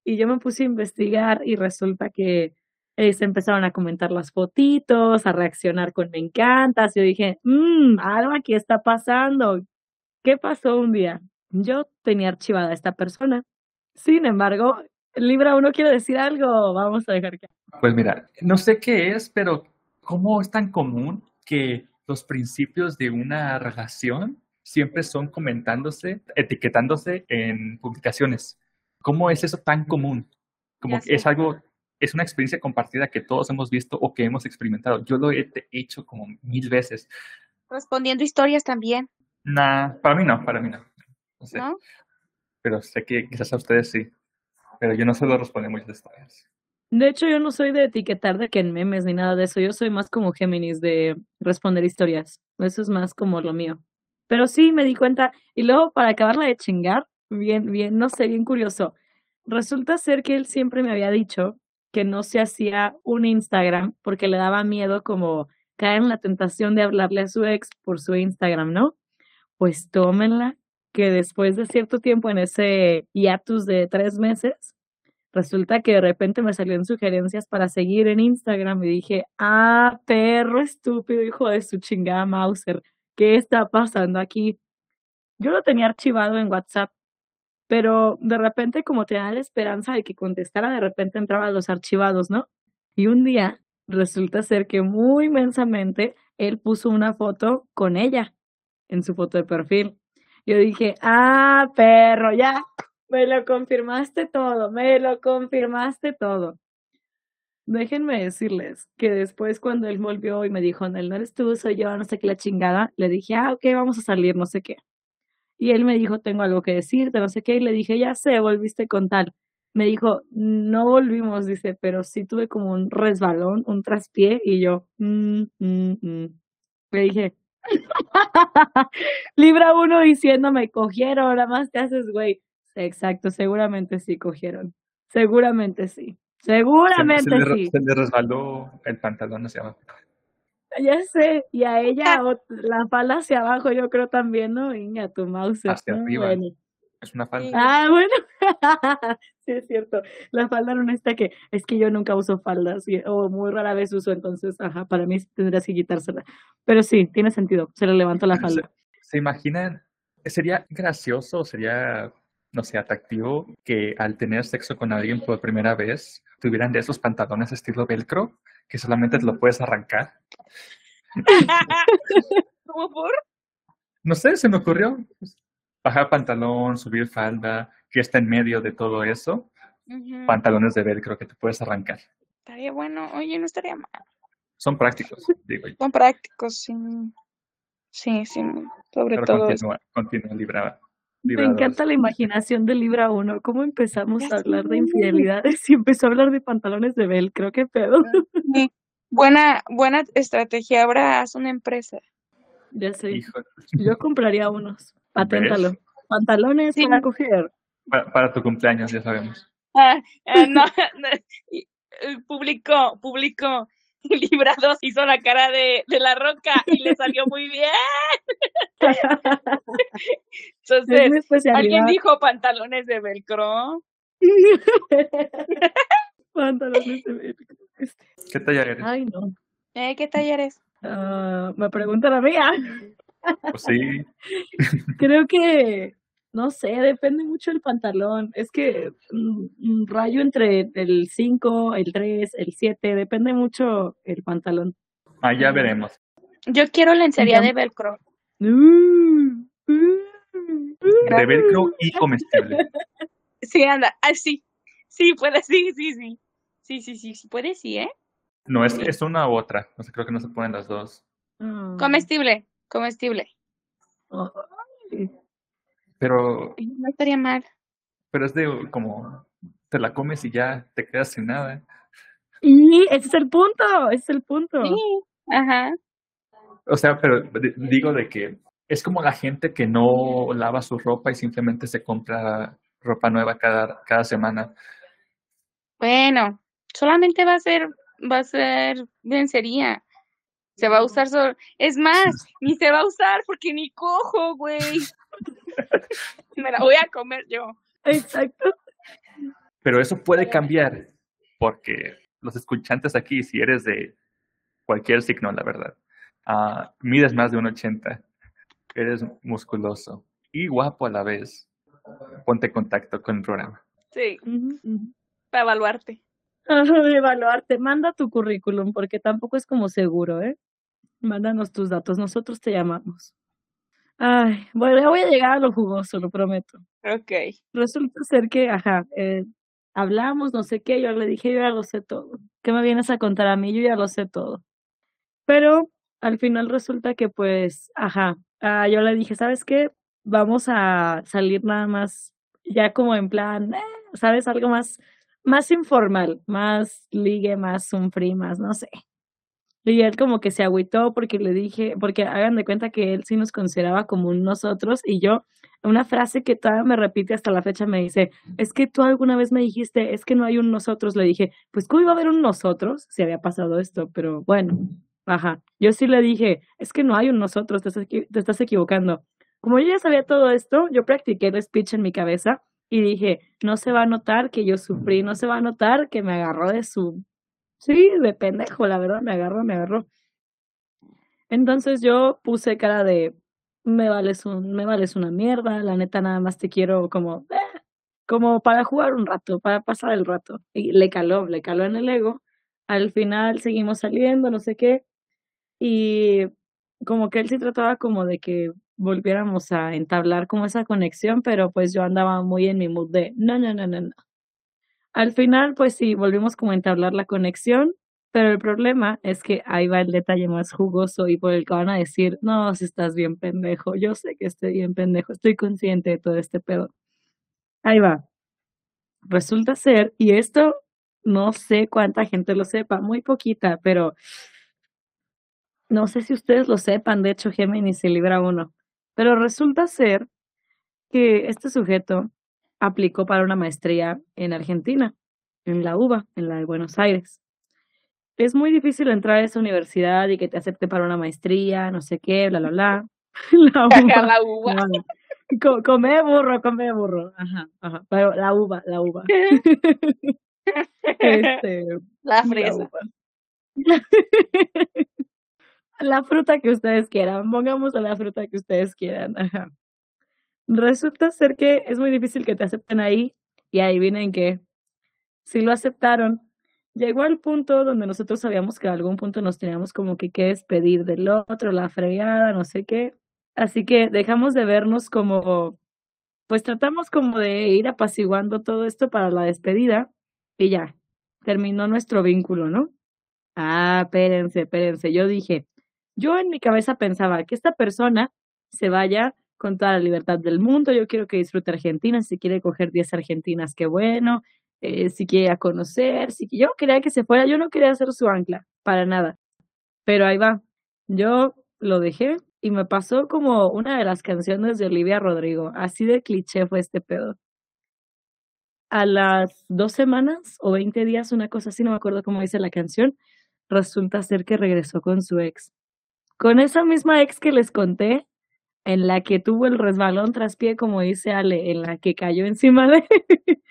y yo me puse a investigar y resulta que eh, se empezaron a comentar las fotitos, a reaccionar con me encantas, yo dije, mmm, algo aquí está pasando. ¿Qué pasó un día? Yo tenía archivada a esta persona, sin embargo, Libra uno quiere decir algo, vamos a dejar que. Pues mira, no sé qué es, pero ¿cómo es tan común que los principios de una relación siempre son comentándose, etiquetándose en publicaciones? ¿Cómo es eso tan común? Como que es algo, es una experiencia compartida que todos hemos visto o que hemos experimentado. Yo lo he hecho como mil veces. Respondiendo historias también. Nah, para mí no, para mí no. No sé. Pero sé que quizás a ustedes sí. Pero yo no suelo responder muchas historias. De hecho, yo no soy de etiquetar de que en memes ni nada de eso. Yo soy más como Géminis de responder historias. Eso es más como lo mío. Pero sí me di cuenta. Y luego, para acabarla de chingar, bien, bien, no sé, bien curioso. Resulta ser que él siempre me había dicho que no se hacía un Instagram porque le daba miedo como caer en la tentación de hablarle a su ex por su Instagram, ¿no? Pues tómenla, que después de cierto tiempo en ese hiatus de tres meses, resulta que de repente me salió en sugerencias para seguir en Instagram y dije, ah, perro estúpido, hijo de su chingada Mauser, ¿qué está pasando aquí? Yo lo tenía archivado en WhatsApp, pero de repente como tenía la esperanza de que contestara, de repente entraba a los archivados, ¿no? Y un día resulta ser que muy inmensamente él puso una foto con ella en su foto de perfil. Yo dije, ah, perro, ya, me lo confirmaste todo, me lo confirmaste todo. Déjenme decirles que después cuando él volvió y me dijo, no, no eres tú, soy yo, no sé qué la chingada, le dije, ah, ok, vamos a salir, no sé qué. Y él me dijo, tengo algo que decirte, no sé qué, y le dije, ya sé, volviste con tal. Me dijo, no volvimos, dice, pero sí tuve como un resbalón, un traspié, y yo, mm, mm, mm". Le dije, Libra uno diciéndome, cogieron, ahora más te haces, güey. Exacto, seguramente sí cogieron. Seguramente sí. Seguramente sí. Se le resbaló el pantalón hacia abajo. Ya sé, y a ella la falda hacia abajo, yo creo también, ¿no? Venga, tu mouse. Hacia arriba. Es una falda. Ah, bueno. sí, es cierto. La falda no está que es que yo nunca uso faldas o muy rara vez uso, entonces, ajá, para mí tendrías que quitársela. Pero sí, tiene sentido. Se le levantó la falda. ¿Se, ¿Se imaginan? Sería gracioso, sería, no sé, atractivo que al tener sexo con alguien por primera vez tuvieran de esos pantalones estilo velcro que solamente te lo puedes arrancar. ¿Cómo por? No sé, se me ocurrió bajar pantalón, subir falda, que está en medio de todo eso, pantalones de velcro que te puedes arrancar. Estaría bueno, oye, no estaría mal. Son prácticos, digo yo. Son prácticos, sí. Sí, sí, sobre todo. Continúa, continúa, Libra. Me encanta la imaginación de Libra 1. ¿Cómo empezamos a hablar de infidelidades y empezó a hablar de pantalones de velcro? ¿Qué pedo? Buena, buena estrategia. Ahora haz una empresa. Ya sé. Yo compraría unos. Paténtalo. Pantalones para coger. Para, tu cumpleaños, ya sabemos. Ah, ah no, eh, publicó, publicó. Libra 2 hizo la cara de, de la roca y le salió muy bien. Entonces, ¿alguien dijo pantalones de velcro? pantalones de velcro. Este. ¿Qué taller eres? Ay, no. ¿Eh, ¿Qué taller eres? Uh, me pregunta la mía. Pues sí. Creo que, no sé, depende mucho del pantalón. Es que un mm, rayo entre el 5, el 3, el 7, depende mucho el pantalón. Ah, ya veremos. Yo quiero lencería de velcro. Uh, uh, de velcro y comestible. Sí, anda, ah, sí. Sí, puede, sí, sí, sí. Sí, sí, sí, sí, puede, sí, ¿eh? No, es, es una u otra. No sé, creo que no se ponen las dos. Mm. Comestible comestible. Pero. No estaría mal. Pero es de como te la comes y ya te quedas sin nada. Y ese es el punto, ese es el punto. Sí, ajá. O sea, pero digo de que es como la gente que no lava su ropa y simplemente se compra ropa nueva cada, cada semana. Bueno, solamente va a ser, va a ser vencería. Se va a usar solo. Es más, ni se va a usar porque ni cojo, güey. Me la voy a comer yo. Exacto. Pero eso puede cambiar porque los escuchantes aquí, si eres de cualquier signo, la verdad, uh, mides más de un 80, eres musculoso y guapo a la vez, ponte en contacto con el programa. Sí. para evaluarte. evaluarte. Manda tu currículum, porque tampoco es como seguro, ¿eh? Mándanos tus datos, nosotros te llamamos. Ay, bueno, ya voy a llegar a lo jugoso, lo prometo. Ok. Resulta ser que, ajá, eh, hablamos, no sé qué, yo le dije, yo ya lo sé todo. ¿Qué me vienes a contar a mí? Yo ya lo sé todo. Pero al final resulta que, pues, ajá, ah, yo le dije, ¿sabes qué? Vamos a salir nada más, ya como en plan, eh, ¿sabes? Algo más, más informal, más ligue, más un free, más, no sé. Y él como que se agüitó porque le dije, porque hagan de cuenta que él sí nos consideraba como nosotros y yo, una frase que todavía me repite hasta la fecha me dice, es que tú alguna vez me dijiste, es que no hay un nosotros, le dije, pues ¿cómo iba a haber un nosotros si había pasado esto? Pero bueno, ajá, yo sí le dije, es que no hay un nosotros, te estás, te estás equivocando. Como yo ya sabía todo esto, yo practiqué el speech en mi cabeza y dije, no se va a notar que yo sufrí, no se va a notar que me agarró de su Sí, de pendejo, la verdad, me agarró, me agarró. Entonces yo puse cara de, me vales, un, me vales una mierda, la neta nada más te quiero como, eh, como para jugar un rato, para pasar el rato. Y le caló, le caló en el ego. Al final seguimos saliendo, no sé qué. Y como que él sí trataba como de que volviéramos a entablar como esa conexión, pero pues yo andaba muy en mi mood de, no, no, no, no, no. Al final, pues sí, volvimos como a entablar la conexión, pero el problema es que ahí va el detalle más jugoso y por el que van a decir, no, si estás bien pendejo, yo sé que estoy bien pendejo, estoy consciente de todo este pedo. Ahí va. Resulta ser, y esto no sé cuánta gente lo sepa, muy poquita, pero no sé si ustedes lo sepan, de hecho Géminis se libra uno, pero resulta ser que este sujeto aplicó para una maestría en Argentina, en la UBA, en la de Buenos Aires. Es muy difícil entrar a esa universidad y que te acepte para una maestría, no sé qué, bla, bla, bla. la uva. La come burro, come burro. Ajá, ajá. Pero la uva, la uva. este, la fresa. La, fruta que ustedes quieran. Pongamos a la fruta que ustedes quieran. Ajá. Resulta ser que es muy difícil que te acepten ahí y ahí vienen que si lo aceptaron, llegó al punto donde nosotros sabíamos que a algún punto nos teníamos como que que despedir del otro, la fregada, no sé qué. Así que dejamos de vernos como, pues tratamos como de ir apaciguando todo esto para la despedida y ya, terminó nuestro vínculo, ¿no? Ah, espérense, espérense. Yo dije, yo en mi cabeza pensaba que esta persona se vaya con toda la libertad del mundo. Yo quiero que disfrute Argentina. Si quiere coger 10 argentinas, qué bueno. Eh, si quiere conocer, si yo quería que se fuera, yo no quería ser su ancla, para nada. Pero ahí va. Yo lo dejé y me pasó como una de las canciones de Olivia Rodrigo. Así de cliché fue este pedo. A las dos semanas o 20 días, una cosa así, no me acuerdo cómo dice la canción, resulta ser que regresó con su ex. Con esa misma ex que les conté, en la que tuvo el resbalón tras pie, como dice Ale, en la que cayó encima de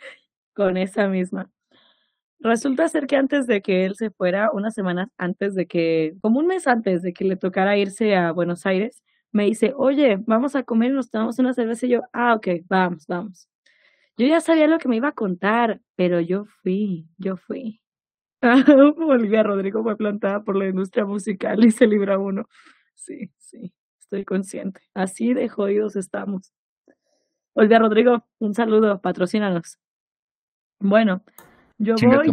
con esa misma. Resulta ser que antes de que él se fuera, unas semanas antes de que, como un mes antes de que le tocara irse a Buenos Aires, me dice, oye, vamos a comer y nos tomamos una cerveza y yo, ah, ok, vamos, vamos. Yo ya sabía lo que me iba a contar, pero yo fui, yo fui. Olivia Rodrigo fue plantada por la industria musical y se libra uno. Sí, sí estoy consciente. Así de jodidos estamos. Olvia Rodrigo, un saludo, patrocínanos. Bueno, yo voy.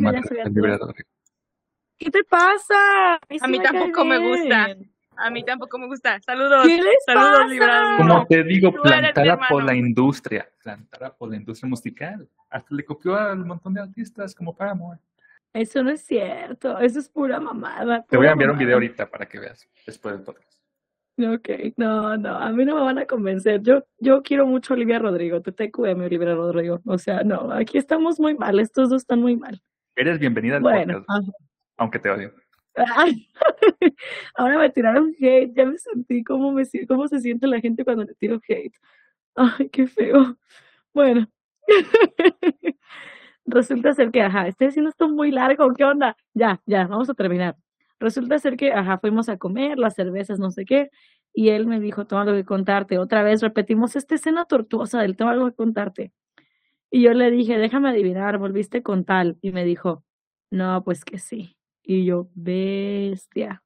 ¿Qué te pasa? A mí tampoco me gusta. A mí tampoco me gusta. Saludos. ¿Qué les Saludos, pasa? Como te digo, plantada por la industria. Plantada por la industria musical. Hasta le copió a un montón de artistas como Paramore. Eso no es cierto. Eso es pura mamada. te voy a enviar un video ahorita para que veas después del podcast. Ok, no, no, a mí no me van a convencer. Yo, yo quiero mucho a Olivia Rodrigo, TTQM Olivia Rodrigo. O sea, no, aquí estamos muy mal, estos dos están muy mal. Eres bienvenida al bueno, podcast, aunque te odio. ahora me tiraron hate, ya me sentí cómo, me, cómo se siente la gente cuando le tiro hate. Ay, qué feo. Bueno, resulta ser que, ajá, estoy haciendo esto muy largo, ¿qué onda? Ya, ya, vamos a terminar. Resulta ser que, ajá, fuimos a comer, las cervezas, no sé qué, y él me dijo, tengo algo que contarte. Otra vez repetimos esta escena tortuosa del tengo algo que contarte. Y yo le dije, déjame adivinar, volviste con tal. Y me dijo, no, pues que sí. Y yo, bestia.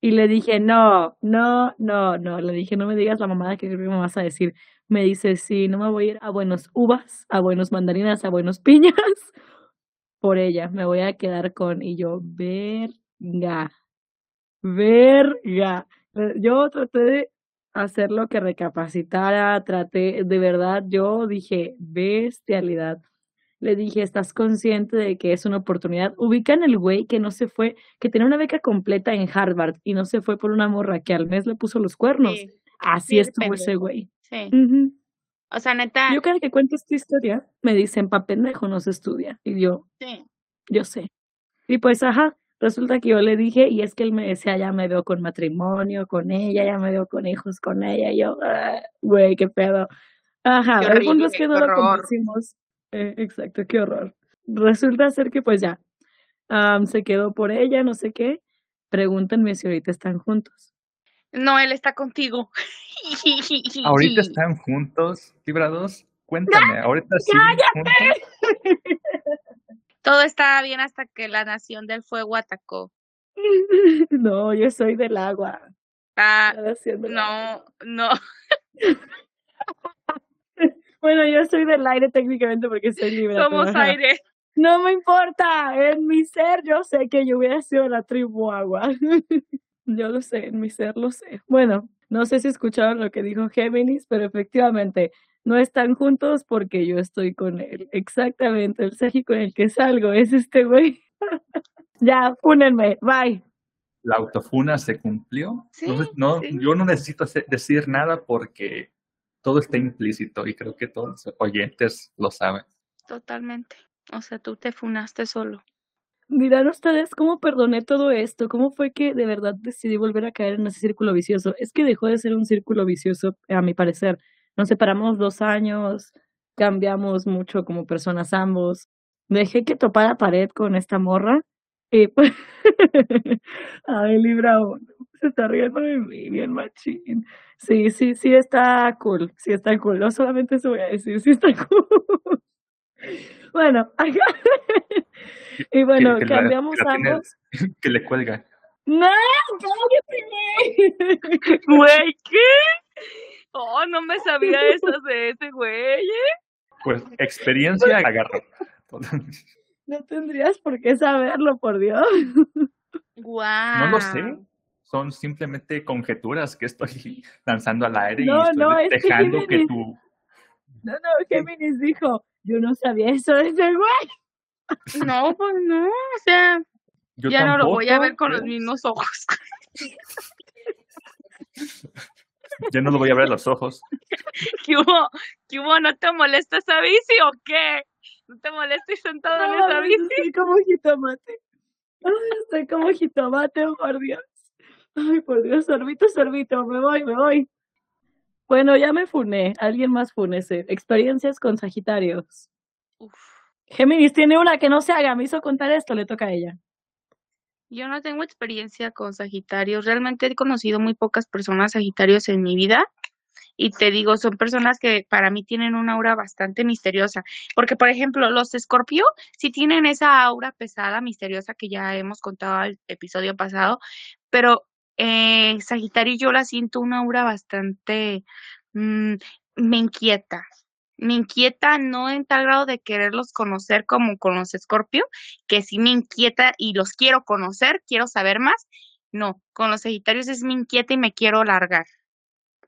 Y le dije, no, no, no, no. Le dije, no me digas la mamada que creo que me vas a decir. Me dice, sí, no me voy a ir a buenos uvas, a buenos mandarinas, a buenos piñas. Por ella, me voy a quedar con. Y yo, verga, verga. Yo traté de hacer lo que recapacitara, traté, de verdad, yo dije, bestialidad le dije, ¿estás consciente de que es una oportunidad? Ubican el güey que no se fue, que tenía una beca completa en Harvard y no se fue por una morra que al mes le puso los cuernos. Así estuvo ese güey. Sí. O sea, neta. Yo cada que cuento esta historia, me dicen, pa pendejo no se estudia. Y yo, sí. yo sé. Y pues, ajá, resulta que yo le dije, y es que él me decía, ya me veo con matrimonio con ella, ya me veo con hijos con ella. Y yo, ah, güey, qué pedo. Ajá, el punto es que no lo conocimos. Eh, exacto, qué horror. Resulta ser que pues ya, se quedó por ella, no sé qué. Pregúntenme si ahorita están juntos. No, él está contigo. ¿Ahorita están juntos, librados? Cuéntame, ¿ahorita siguen juntos? Todo estaba bien hasta que la nación del fuego atacó. No, yo soy del agua. Ah, no, no. Bueno, yo soy del aire técnicamente porque soy libre. Somos aire. No me importa, en mi ser yo sé que yo hubiera sido la tribu agua. yo lo sé, en mi ser lo sé. Bueno, no sé si escucharon lo que dijo Géminis, pero efectivamente no están juntos porque yo estoy con él. Exactamente, el Sergio con el que salgo es este güey. ya, fúnenme, bye. La autofuna se cumplió. no, yo no necesito decir nada porque todo está implícito y creo que todos los oyentes lo saben. Totalmente. O sea, tú te funaste solo. Dirán ustedes cómo perdoné todo esto, cómo fue que de verdad decidí volver a caer en ese círculo vicioso. Es que dejó de ser un círculo vicioso, a mi parecer. Nos separamos dos años, cambiamos mucho como personas ambos. Dejé que topara pared con esta morra y pues, ay, Libra se está riendo de mí, bien machín. Sí, sí, sí está cool, sí está cool. No solamente eso voy a decir, sí está cool. bueno, y bueno, cambiamos ambos. que le cuelga. No, cállate. Güey, ¿qué? Oh, no me sabía eso de ese güey. ¿eh? Pues experiencia agarro. no tendrías por qué saberlo, por Dios. Wow. No lo sé son simplemente conjeturas que estoy lanzando al aire y estoy dejando que, tú... No, no, Géminis dijo, yo no sabía eso de ese güey. No, pues no, o sea, ya no lo voy a ver con los mismos ojos. ya no lo voy a ver a los ojos. ¿Qué hubo? ¿Qué hubo? ¿No te molesta esa bici o qué? ¿No te molesta ir sentado en esa bici? Estoy como jitomate. estoy como jitomate, por Dios. Ay, por Dios, sorbito, sorbito, me voy, me voy. Bueno, ya me funé. Alguien más funese. Experiencias con Sagitarios. Uf. Géminis tiene una que no se haga. Me hizo contar esto, le toca a ella. Yo no tengo experiencia con Sagitarios. Realmente he conocido muy pocas personas Sagitarios en mi vida. Y te digo, son personas que para mí tienen una aura bastante misteriosa. Porque, por ejemplo, los Escorpio sí tienen esa aura pesada, misteriosa que ya hemos contado el episodio pasado. Pero eh, Sagitario yo la siento una aura bastante, mm, me inquieta, me inquieta no en tal grado de quererlos conocer como con los Escorpio, que sí me inquieta y los quiero conocer, quiero saber más. No, con los Sagitarios es me inquieta y me quiero largar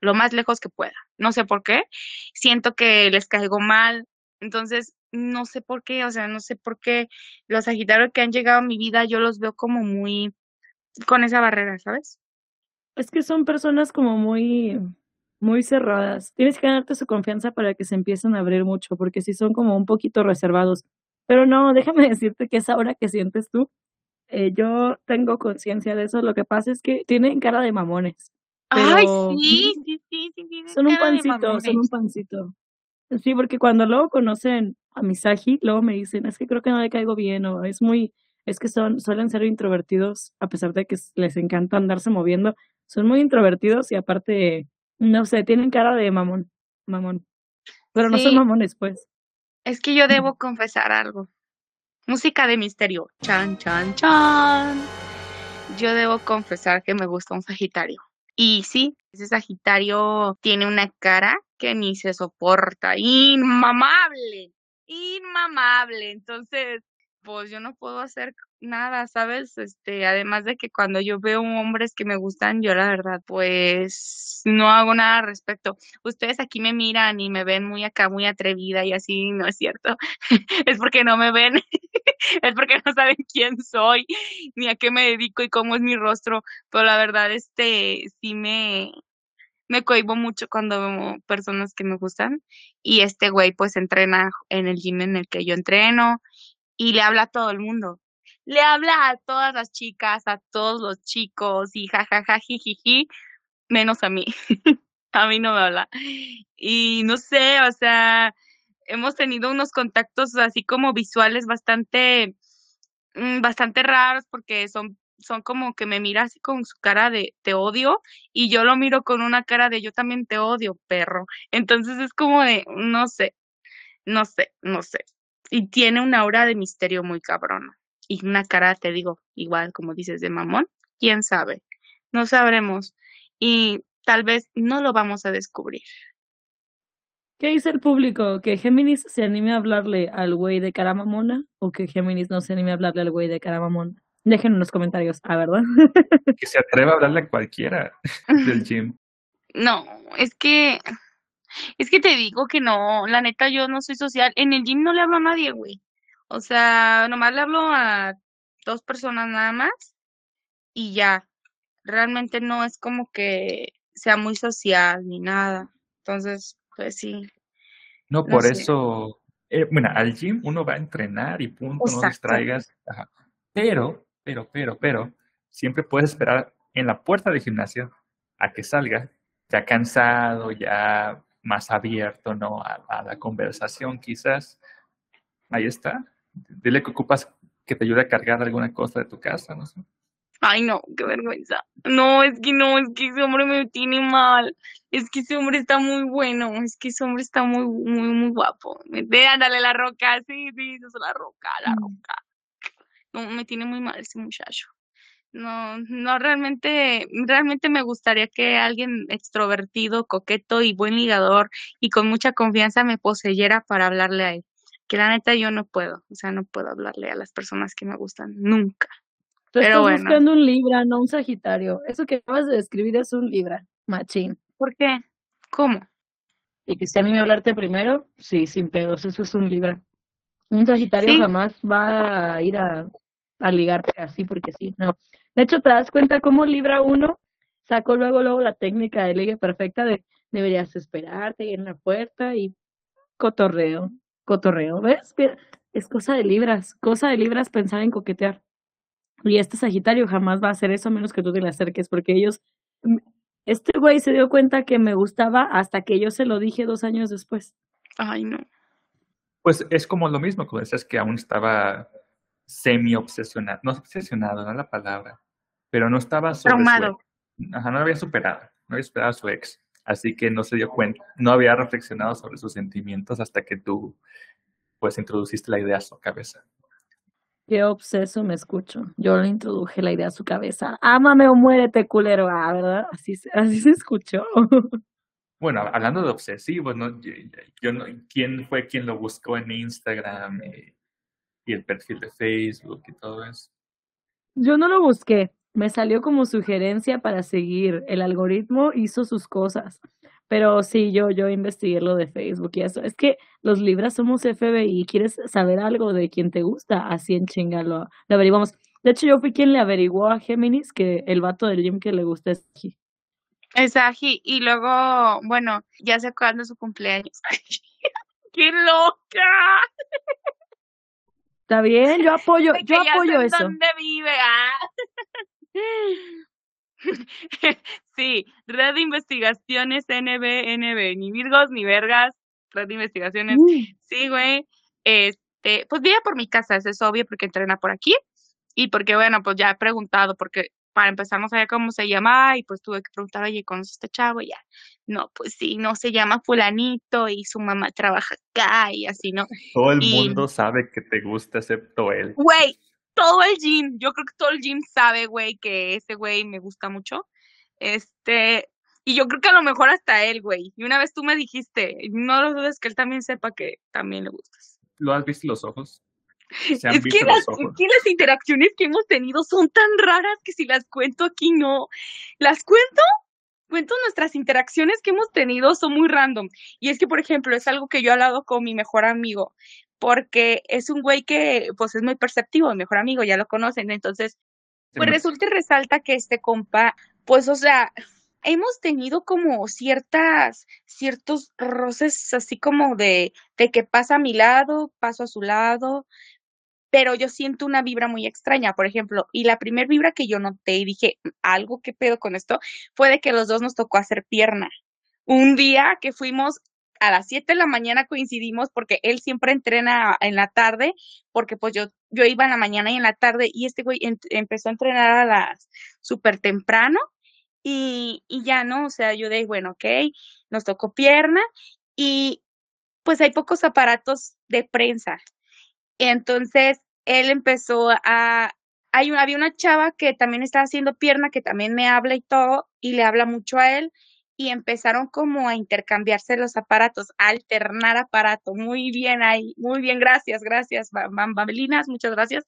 lo más lejos que pueda. No sé por qué, siento que les caigo mal, entonces no sé por qué, o sea, no sé por qué los Sagitarios que han llegado a mi vida yo los veo como muy con esa barrera, ¿sabes? Es que son personas como muy, muy cerradas. Tienes que ganarte su confianza para que se empiecen a abrir mucho, porque si son como un poquito reservados. Pero no, déjame decirte que esa hora que sientes tú, eh, yo tengo conciencia de eso. Lo que pasa es que tienen cara de mamones. Ay, sí, sí, sí, sí, Son un pancito, son un pancito. Sí, porque cuando luego conocen a Misagi, luego me dicen, es que creo que no le caigo bien, o es muy, es que son, suelen ser introvertidos, a pesar de que les encanta andarse moviendo, son muy introvertidos y aparte, no sé, tienen cara de mamón, mamón. Pero no son mamones, pues. Es que yo debo confesar algo. Música de misterio. Chan, chan, chan. Yo debo confesar que me gusta un Sagitario. Y sí, ese Sagitario tiene una cara que ni se soporta. Inmamable. Inmamable. Entonces, pues yo no puedo hacer nada, ¿sabes? Este, además de que cuando yo veo hombres que me gustan, yo la verdad, pues no hago nada al respecto. Ustedes aquí me miran y me ven muy acá, muy atrevida y así, no es cierto. es porque no me ven, es porque no saben quién soy, ni a qué me dedico y cómo es mi rostro, pero la verdad, este, sí me, me cohibo mucho cuando veo personas que me gustan y este güey pues entrena en el gym en el que yo entreno y le habla a todo el mundo le habla a todas las chicas, a todos los chicos y jajaja, jijiji, menos a mí. a mí no me habla. Y no sé, o sea, hemos tenido unos contactos así como visuales bastante, mm, bastante raros porque son son como que me mira así con su cara de te odio y yo lo miro con una cara de yo también te odio, perro. Entonces es como de, no sé, no sé, no sé. Y tiene una aura de misterio muy cabrona y una cara, te digo, igual como dices, de mamón, quién sabe, no sabremos y tal vez no lo vamos a descubrir. ¿Qué dice el público? ¿Que Géminis se anime a hablarle al güey de cara mamona o que Géminis no se anime a hablarle al güey de cara mamona? Déjenlo en los comentarios, ¿ah, verdad? que se atreva a hablarle a cualquiera del gym. No, es que es que te digo que no, la neta yo no soy social. En el gym no le hablo a nadie, güey. O sea, nomás le hablo a dos personas nada más y ya. Realmente no es como que sea muy social ni nada. Entonces, pues sí. No, por eso, eh, bueno, al gym uno va a entrenar y punto, no distraigas. Pero, pero, pero, pero, siempre puedes esperar en la puerta del gimnasio a que salga, ya cansado, ya más abierto, ¿no? a la conversación quizás. Ahí está. Dile que ocupas que te ayude a cargar alguna cosa de tu casa, no sé. Ay, no, qué vergüenza. No, es que no, es que ese hombre me tiene mal. Es que ese hombre está muy bueno. Es que ese hombre está muy, muy, muy guapo. Ve, ándale la roca. Sí, sí, eso es la roca, la mm. roca. No, me tiene muy mal ese muchacho. No, no, realmente, realmente me gustaría que alguien extrovertido, coqueto y buen ligador y con mucha confianza me poseyera para hablarle a él que la neta yo no puedo, o sea, no puedo hablarle a las personas que me gustan nunca. Tú Pero estás buscando un Libra, no un Sagitario. Eso que acabas de describir es un Libra, machín. ¿Por qué? ¿Cómo? Y que si a mí me hablarte primero, sí, sin pedos, eso es un Libra. Un Sagitario jamás va a ir a, a ligarte así porque sí, no. De hecho, te das cuenta cómo Libra uno sacó luego, luego la técnica de ligue perfecta de deberías esperarte y en la puerta y cotorreo cotorreo, ¿ves? Es cosa de libras, cosa de libras pensar en coquetear. Y este Sagitario jamás va a hacer eso a menos que tú te le acerques, porque ellos, este güey se dio cuenta que me gustaba hasta que yo se lo dije dos años después. Ay, no. Pues es como lo mismo, como decías que aún estaba semi obsesionado, no obsesionado, no la palabra, pero no estaba traumado. Ajá, no había superado, no había superado a su ex. Así que no se dio cuenta, no había reflexionado sobre sus sentimientos hasta que tú, pues, introduciste la idea a su cabeza. Qué obseso me escucho. Yo le introduje la idea a su cabeza. Ámame o muérete, culero. Ah, ¿verdad? Así, así se escuchó. Bueno, hablando de obsesivos, ¿no? Yo, no, ¿quién fue quien lo buscó en Instagram y, y el perfil de Facebook y todo eso? Yo no lo busqué me salió como sugerencia para seguir. El algoritmo hizo sus cosas. Pero sí, yo, yo investigué lo de Facebook y eso. Es que los Libras somos FBI. ¿Quieres saber algo de quien te gusta? Así en chinga lo, averiguamos. De hecho, yo fui quien le averiguó a Géminis que el vato del gym que le gusta es Aji. Es Aji. Y luego, bueno, ya sé cuándo es su cumpleaños. ¡Qué loca! Está bien, yo apoyo, yo apoyo eso. ¿Dónde vive? Ah. sí, Red de Investigaciones NBNB, ni Virgos ni Vergas, Red de Investigaciones. Sí, güey. Este, pues vive por mi casa, eso es obvio porque entrena por aquí y porque, bueno, pues ya he preguntado porque para empezar no sabía cómo se llamaba y pues tuve que preguntar, oye, ¿conoces a este chavo? Y ya, no, pues sí, no se llama fulanito y su mamá trabaja acá y así, ¿no? Todo el mundo sabe que te gusta excepto él. Güey, todo el gym, yo creo que todo el gym sabe, güey, que ese güey me gusta mucho. Este, y yo creo que a lo mejor hasta él, güey. Y una vez tú me dijiste, no lo dudes que él también sepa que también le gustas. ¿Lo has visto los ojos? es, que las, que las interacciones que hemos tenido son tan raras que si las cuento aquí no. ¿Las cuento? Cuento nuestras interacciones que hemos tenido son muy random. Y es que, por ejemplo, es algo que yo he hablado con mi mejor amigo, porque es un güey que, pues, es muy perceptivo, mi mejor amigo, ya lo conocen. Entonces, pues resulta y resalta que este compa, pues, o sea, hemos tenido como ciertas, ciertos roces así como de, de que pasa a mi lado, paso a su lado, pero yo siento una vibra muy extraña, por ejemplo, y la primer vibra que yo noté y dije, algo que pedo con esto, fue de que los dos nos tocó hacer pierna. Un día que fuimos a las 7 de la mañana coincidimos porque él siempre entrena en la tarde, porque pues yo, yo iba en la mañana y en la tarde y este güey empezó a entrenar a las súper temprano y, y ya no, o sea, yo de, bueno, ok, nos tocó pierna y pues hay pocos aparatos de prensa. Entonces, él empezó a, hay había una chava que también estaba haciendo pierna, que también me habla y todo, y le habla mucho a él, y empezaron como a intercambiarse los aparatos, a alternar aparato. Muy bien ahí, muy bien, gracias, gracias, bambalinas, muchas gracias.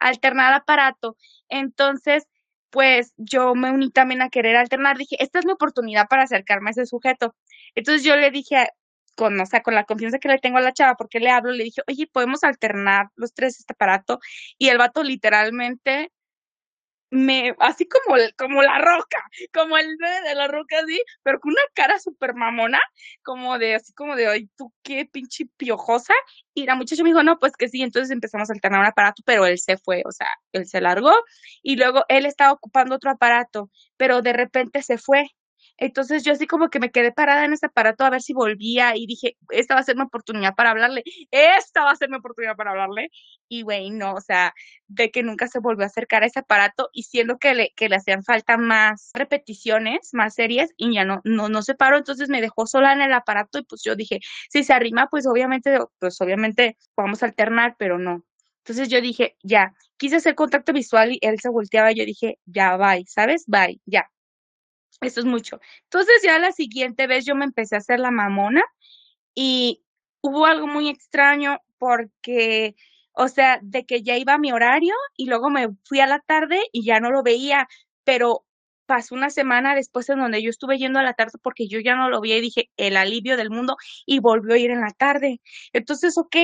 Alternar aparato. Entonces, pues yo me uní también a querer alternar. Dije, esta es mi oportunidad para acercarme a ese sujeto. Entonces yo le dije, con, o sea, con la confianza que le tengo a la chava, porque le hablo, le dije, oye, podemos alternar los tres este aparato. Y el vato literalmente me, así como, como la roca, como el de la roca así, pero con una cara súper mamona, como de, así como de, ay, tú qué pinche piojosa. Y la muchacha me dijo, no, pues que sí, entonces empezamos a alternar un aparato, pero él se fue, o sea, él se largó y luego él estaba ocupando otro aparato, pero de repente se fue entonces yo así como que me quedé parada en ese aparato a ver si volvía y dije, esta va a ser mi oportunidad para hablarle, esta va a ser mi oportunidad para hablarle. Y güey, no, o sea, de que nunca se volvió a acercar a ese aparato y siendo que le, que le hacían falta más repeticiones, más series y ya no, no, no se paró, entonces me dejó sola en el aparato y pues yo dije, si se arrima, pues obviamente, pues obviamente vamos a alternar, pero no. Entonces yo dije, ya, quise hacer contacto visual y él se volteaba y yo dije, ya, bye, ¿sabes? Bye, ya. Eso es mucho. Entonces ya la siguiente vez yo me empecé a hacer la mamona y hubo algo muy extraño porque, o sea, de que ya iba a mi horario y luego me fui a la tarde y ya no lo veía, pero pasó una semana después en donde yo estuve yendo a la tarde porque yo ya no lo veía y dije, el alivio del mundo y volvió a ir en la tarde. Entonces, ok.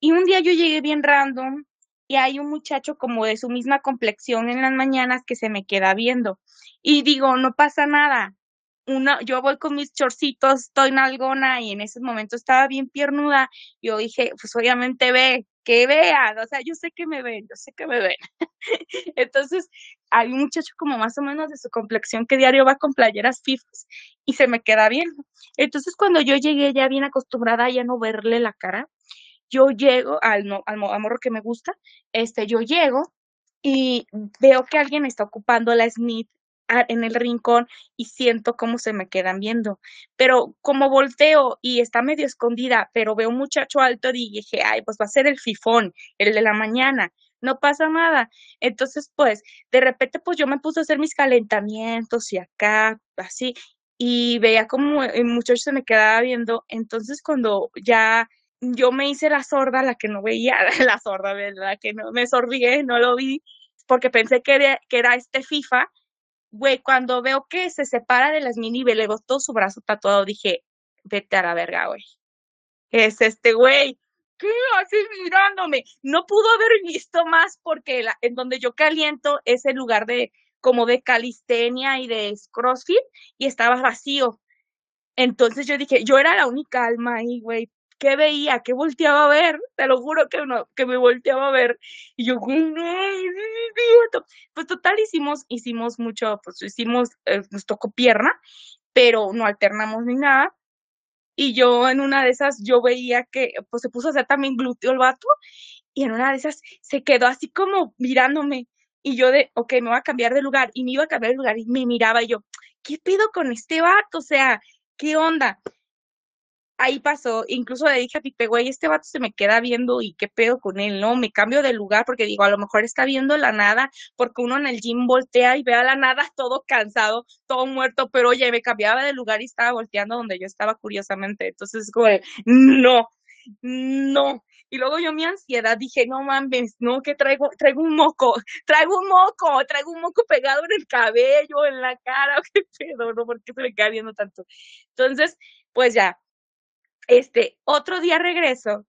Y un día yo llegué bien random y hay un muchacho como de su misma complexión en las mañanas que se me queda viendo. Y digo, no pasa nada. Una, yo voy con mis chorcitos, estoy en algona y en ese momento estaba bien piernuda. Yo dije, pues obviamente ve, que vean, o sea, yo sé que me ven, yo sé que me ven. Entonces, hay un muchacho como más o menos de su complexión que diario va con playeras fifas y se me queda bien. Entonces, cuando yo llegué ya bien acostumbrada a ya no verle la cara, yo llego al, no, al, morro que me gusta, este, yo llego y veo que alguien está ocupando la Smith en el rincón y siento cómo se me quedan viendo. Pero como volteo y está medio escondida, pero veo un muchacho alto y dije, ay, pues va a ser el fifón, el de la mañana. No pasa nada. Entonces, pues, de repente, pues yo me puse a hacer mis calentamientos y acá, así, y veía como el muchacho se me quedaba viendo. Entonces, cuando ya yo me hice la sorda, la que no veía, la sorda, la que no me sorbié, no lo vi, porque pensé que era, que era este FIFA. Güey, cuando veo que se separa de las mini le todo su brazo tatuado, dije, vete a la verga, güey. Es este güey. ¿Qué haces mirándome? No pudo haber visto más porque en donde yo caliento es el lugar de como de calistenia y de crossfit y estaba vacío. Entonces yo dije, yo era la única alma ahí, güey, ¿qué veía? ¿Qué volteaba a ver? Te lo juro que no, que me volteaba a ver. Y yo, no, pues total hicimos, hicimos mucho, pues hicimos, eh, nos tocó pierna, pero no alternamos ni nada. Y yo en una de esas, yo veía que, pues se puso a hacer también glúteo el vato, y en una de esas se quedó así como mirándome. Y yo de, ok, me voy a cambiar de lugar. Y me iba a cambiar de lugar y me miraba y yo, ¿qué pedo con este vato? O sea, ¿qué onda? Ahí pasó, incluso le dije a Pipe, güey, este vato se me queda viendo y qué pedo con él, ¿no? Me cambio de lugar porque digo, a lo mejor está viendo la nada, porque uno en el gym voltea y ve a la nada todo cansado, todo muerto, pero oye, me cambiaba de lugar y estaba volteando donde yo estaba curiosamente, entonces, güey, no, no. Y luego yo mi ansiedad dije, no mames, no, que traigo, traigo un moco, traigo un moco, traigo un moco pegado en el cabello, en la cara, qué pedo, ¿no? ¿Por qué se me queda viendo tanto? Entonces, pues ya, este, otro día regreso,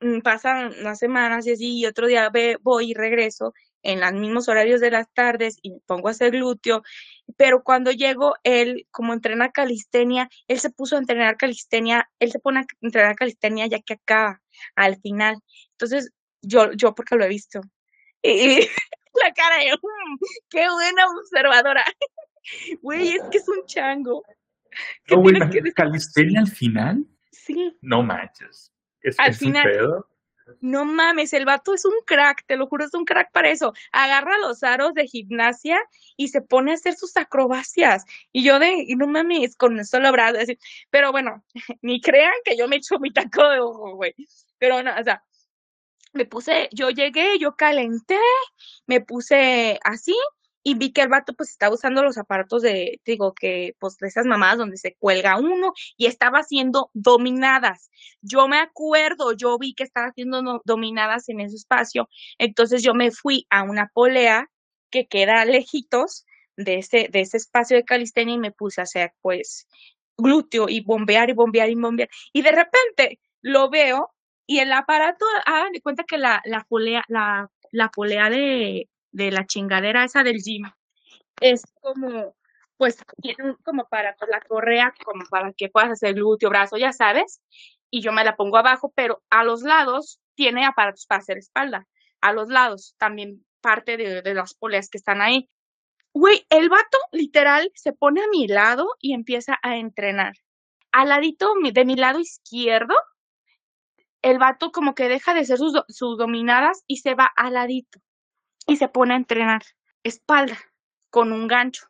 mm, pasan unas semanas y así, y otro día voy y regreso en los mismos horarios de las tardes y pongo a hacer glúteo, pero cuando llego, él, como entrena calistenia, él se puso a entrenar calistenia, él se pone a entrenar calistenia ya que acaba, al final. Entonces, yo, yo porque lo he visto. Y, la cara de, mm, qué buena observadora. Güey, es que es un chango. ¿Calistenia al final? No manches. ¿Es, Al final, No mames, el vato es un crack, te lo juro, es un crack para eso. Agarra los aros de gimnasia y se pone a hacer sus acrobacias. Y yo de, y no mames, con solo brazo. Así. Pero bueno, ni crean que yo me echo mi taco de ojo, güey. Pero no, o sea, me puse, yo llegué, yo calenté, me puse así y vi que el vato pues estaba usando los aparatos de, digo, que pues de esas mamadas donde se cuelga uno y estaba haciendo dominadas. Yo me acuerdo, yo vi que estaba haciendo dominadas en ese espacio, entonces yo me fui a una polea que queda lejitos de ese, de ese espacio de calistenia y me puse a hacer pues glúteo y bombear y bombear y bombear. Y de repente lo veo y el aparato, hagan de cuenta que la, la polea, la, la polea de, de la chingadera esa del gym. Es como, pues, tiene como para la correa, como para que puedas hacer glúteo, brazo, ya sabes, y yo me la pongo abajo, pero a los lados tiene aparatos para hacer espalda. A los lados también parte de, de las poleas que están ahí. Güey, el vato literal se pone a mi lado y empieza a entrenar. Al ladito de mi lado izquierdo, el vato como que deja de hacer sus, sus dominadas y se va al ladito y se pone a entrenar espalda con un gancho.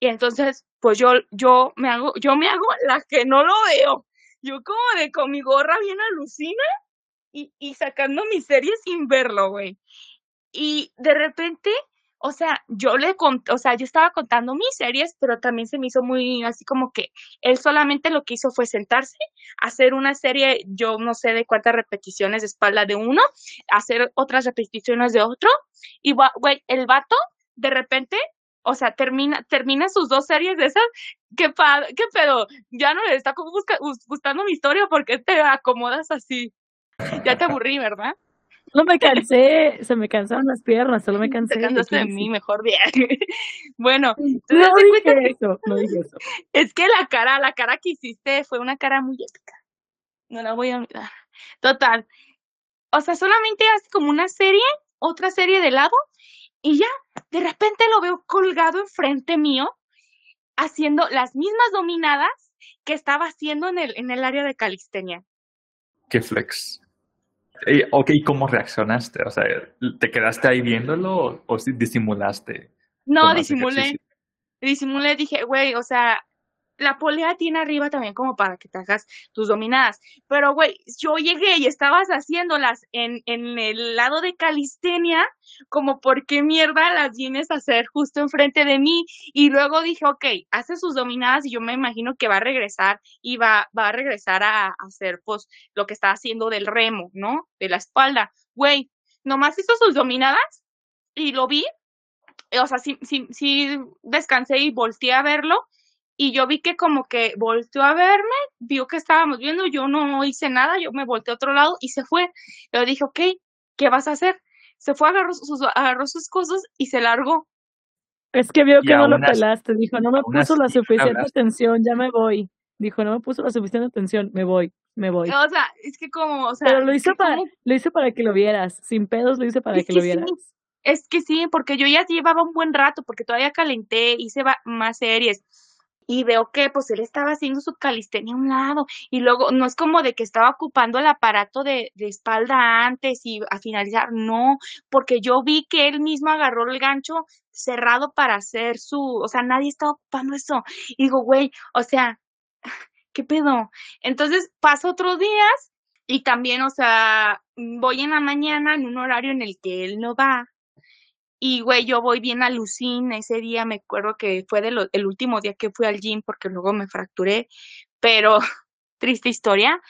Y entonces, pues yo, yo me hago, yo me hago la que no lo veo. Yo como de con mi gorra bien alucina y, y sacando mi serie sin verlo, güey. Y de repente o sea, yo le conté, o sea, yo estaba contando mis series, pero también se me hizo muy así como que él solamente lo que hizo fue sentarse, hacer una serie, yo no sé de cuántas repeticiones de espalda de uno, hacer otras repeticiones de otro, y güey, el vato, de repente, o sea, termina, termina sus dos series de esas, qué, qué pedo, ya no le está gustando mi historia porque te acomodas así. Ya te aburrí, ¿verdad? No me cansé, se me cansaron las piernas, solo me cansé. Te cansaste de mí, mejor bien. bueno, no dije eso, no dije eso. Es que la cara, la cara que hiciste fue una cara muy épica. No la voy a olvidar. Total. O sea, solamente hace como una serie, otra serie de lado, y ya, de repente lo veo colgado enfrente mío, haciendo las mismas dominadas que estaba haciendo en el, en el área de calistenia. Qué flex. Ok, ¿cómo reaccionaste? O sea, ¿te quedaste ahí viéndolo o, disimulaste? No, disimulé. Disimulé, dije, güey, o sea, la polea tiene arriba también como para que te tus dominadas. Pero, güey, yo llegué y estabas haciéndolas en, en el lado de calistenia, como por qué mierda las vienes a hacer justo enfrente de mí. Y luego dije, ok, hace sus dominadas y yo me imagino que va a regresar y va, va a regresar a, hacer, pues, lo que está haciendo del remo, ¿no? De la espalda. Güey, nomás hizo sus dominadas y lo vi. O sea, sí, sí, sí descansé y volteé a verlo y yo vi que como que volteó a verme, vio que estábamos viendo, yo no hice nada, yo me volteé a otro lado y se fue. Yo dije, ok, ¿qué vas a hacer? Se fue, agarró sus, agarró sus cosas y se largó. Es que vio que no lo pelaste, dijo, no me puso la suficiente atención, ya me voy. Dijo, no me puso la suficiente atención, me voy, me voy. O sea, es que como, o sea. Pero lo hizo, para, lo hizo para que lo vieras, sin pedos lo hice para que, lo vieras. Es que sí, porque yo ya llevaba un buen rato, porque todavía calenté, hice más series y veo que pues él estaba haciendo su calistenia a un lado y luego no es como de que estaba ocupando el aparato de, de espalda antes y a finalizar, no, porque yo vi que él mismo agarró el gancho cerrado para hacer su, o sea, nadie estaba ocupando eso. Y digo, güey, o sea, ¿qué pedo? Entonces paso otros días y también, o sea, voy en la mañana en un horario en el que él no va y, güey, yo voy bien alucina. Ese día me acuerdo que fue de el último día que fui al gym porque luego me fracturé, pero triste historia.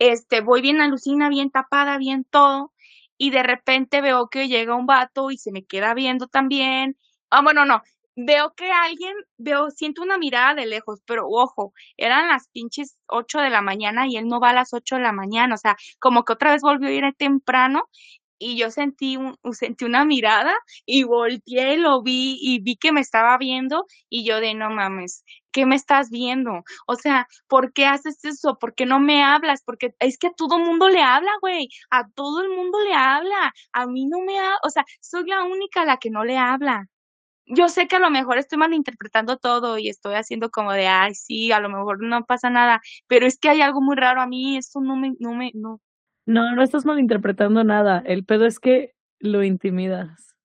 Este, voy bien alucina, bien tapada, bien todo. Y de repente veo que llega un vato y se me queda viendo también. Ah, bueno, no. Veo que alguien, veo, siento una mirada de lejos, pero ojo, eran las pinches ocho de la mañana y él no va a las ocho de la mañana, o sea, como que otra vez volvió a ir temprano y yo sentí, un, sentí una mirada y volteé, lo vi y vi que me estaba viendo y yo de no mames, ¿qué me estás viendo? O sea, ¿por qué haces eso? ¿Por qué no me hablas? Porque es que a todo mundo le habla, güey, a todo el mundo le habla, a mí no me habla, o sea, soy la única a la que no le habla. Yo sé que a lo mejor estoy malinterpretando todo y estoy haciendo como de, ay, sí, a lo mejor no pasa nada, pero es que hay algo muy raro a mí, esto no me, no me, no, no, no estás malinterpretando nada. El pedo es que lo intimidas.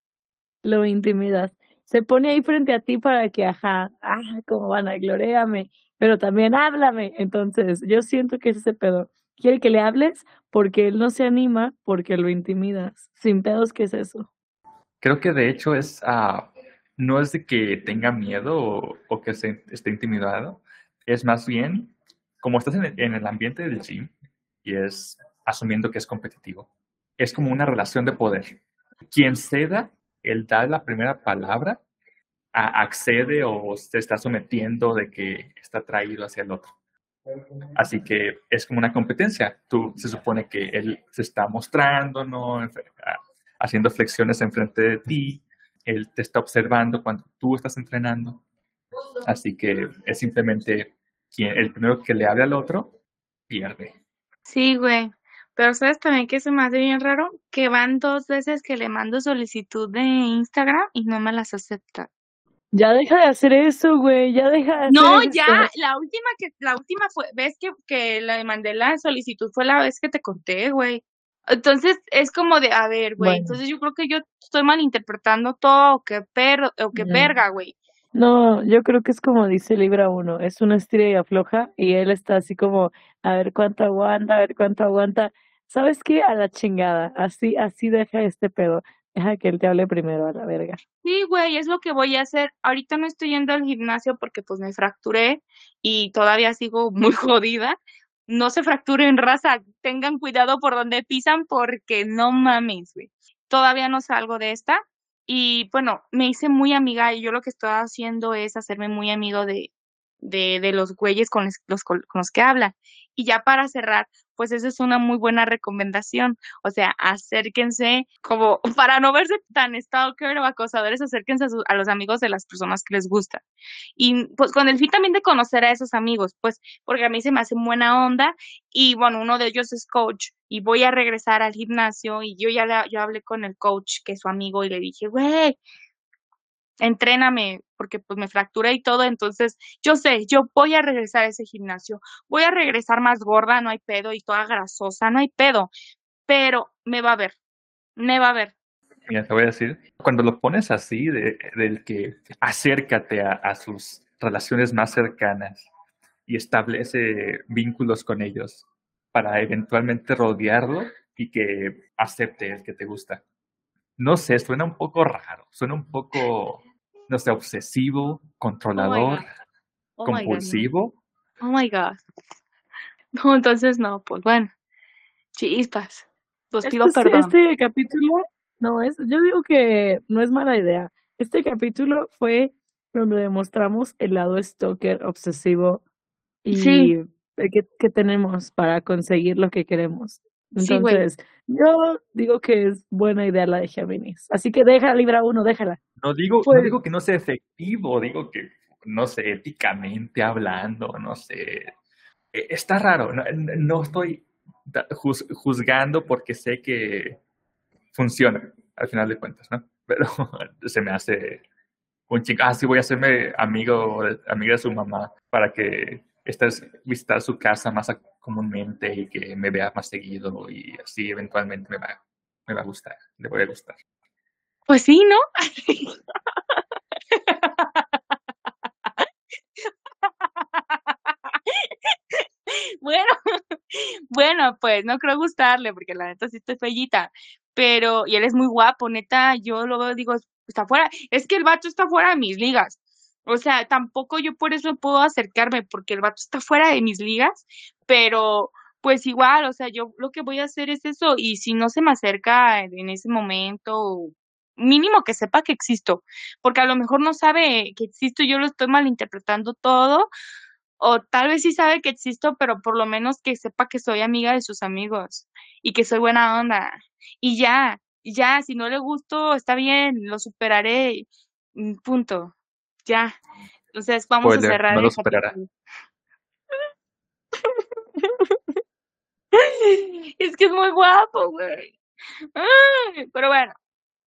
Lo intimidas. Se pone ahí frente a ti para que, ajá, ah, como van a gloréame, pero también háblame. Entonces, yo siento que es ese pedo. Quiere que le hables porque él no se anima porque lo intimidas. Sin pedos, ¿qué es eso? Creo que de hecho es, uh, no es de que tenga miedo o, que se, esté intimidado, es más bien, como estás en el, en el ambiente del gym y es asumiendo que es competitivo. Es como una relación de poder. Quien ceda, el da la primera palabra, accede o se está sometiendo de que está traído hacia el otro. Así que es como una competencia. Tú se supone que él se está mostrando, ¿no? haciendo flexiones enfrente de ti. Él te está observando cuando tú estás entrenando. Así que es simplemente quien, el primero que le hable al otro pierde. Sí, güey. Pero sabes también que se me hace bien raro que van dos veces que le mando solicitud de Instagram y no me las acepta. Ya deja de hacer eso, güey, ya deja de No, ya, la última que, la última fue, ves que, que le mandé la solicitud fue la vez que te conté, güey. Entonces es como de, a ver, güey, entonces yo creo que yo estoy malinterpretando todo, o que perro, o que verga, güey. No, yo creo que es como dice Libra uno, es una estira y afloja y él está así como, a ver cuánto aguanta, a ver cuánto aguanta. ¿Sabes qué? A la chingada, así, así deja este pedo. Deja que él te hable primero a la verga. Sí, güey, es lo que voy a hacer. Ahorita no estoy yendo al gimnasio porque pues me fracturé y todavía sigo muy jodida. No se fracturen raza, tengan cuidado por donde pisan porque no mames, güey. Todavía no salgo de esta y bueno, me hice muy amiga y yo lo que estoy haciendo es hacerme muy amigo de, de, de los güeyes con los, con los que hablan. Y ya para cerrar, pues esa es una muy buena recomendación. O sea, acérquense, como para no verse tan stalker o acosadores, acérquense a, los amigos de las personas que les gustan. Y pues con el fin también de conocer a esos amigos, pues porque a mí se me hace buena onda y bueno, uno de ellos es coach y voy a regresar al gimnasio y yo ya yo hablé con el coach que es su amigo y le dije, güey, entréname, porque pues me fracturé y todo, entonces yo sé, yo voy a regresar a ese gimnasio, voy a regresar más gorda, no hay pedo, y toda grasosa, no hay pedo, pero me va a ver, me va a ver. Mira, te voy a decir, cuando lo pones así, de, del que acércate a, a sus relaciones más cercanas y establece vínculos con ellos para eventualmente rodearlo y que acepte el que te gusta no sé, suena un poco raro, suena un poco, no sé, obsesivo, controlador, oh compulsivo. oh my God. No, entonces no, pues bueno, chispas. Pues pido este, perdón. Este capítulo, no es, yo digo que no es mala idea. Este capítulo fue donde demostramos el lado stalker obsesivo y que, que tenemos para conseguir lo que queremos. Entonces, yo digo que es buena idea la de Géminis. Así que deja Libra uno, déjala. No digo, no pues digo que no sea efectivo, digo que, no sé, éticamente hablando, no sé. E, está raro, no, estoy juzgando porque sé que funciona, al final de cuentas, ¿no? Pero se me hace un chico, ah, sí, voy a hacerme amigo, amiga de su mamá para que estés visitar su casa más comúnmente y que me vea más seguido y así eventualmente me va, me va a gustar, le voy a gustar. Pues sí, ¿no? bueno, bueno, pues no creo gustarle porque la neta sí estoy fellita, pero y él es muy guapo, neta, yo lo digo, está fuera, es que el vato está fuera de mis ligas. O sea, tampoco yo por eso puedo acercarme porque el vato está fuera de mis ligas, pero pues igual, o sea, yo lo que voy a hacer es eso y si no se me acerca en ese momento, mínimo que sepa que existo, porque a lo mejor no sabe que existo, yo lo estoy malinterpretando todo, o tal vez sí sabe que existo, pero por lo menos que sepa que soy amiga de sus amigos y que soy buena onda. Y ya, ya, si no le gusto, está bien, lo superaré, punto, ya. Entonces vamos a cerrar. No lo superará. es que es muy guapo, güey. Pero bueno.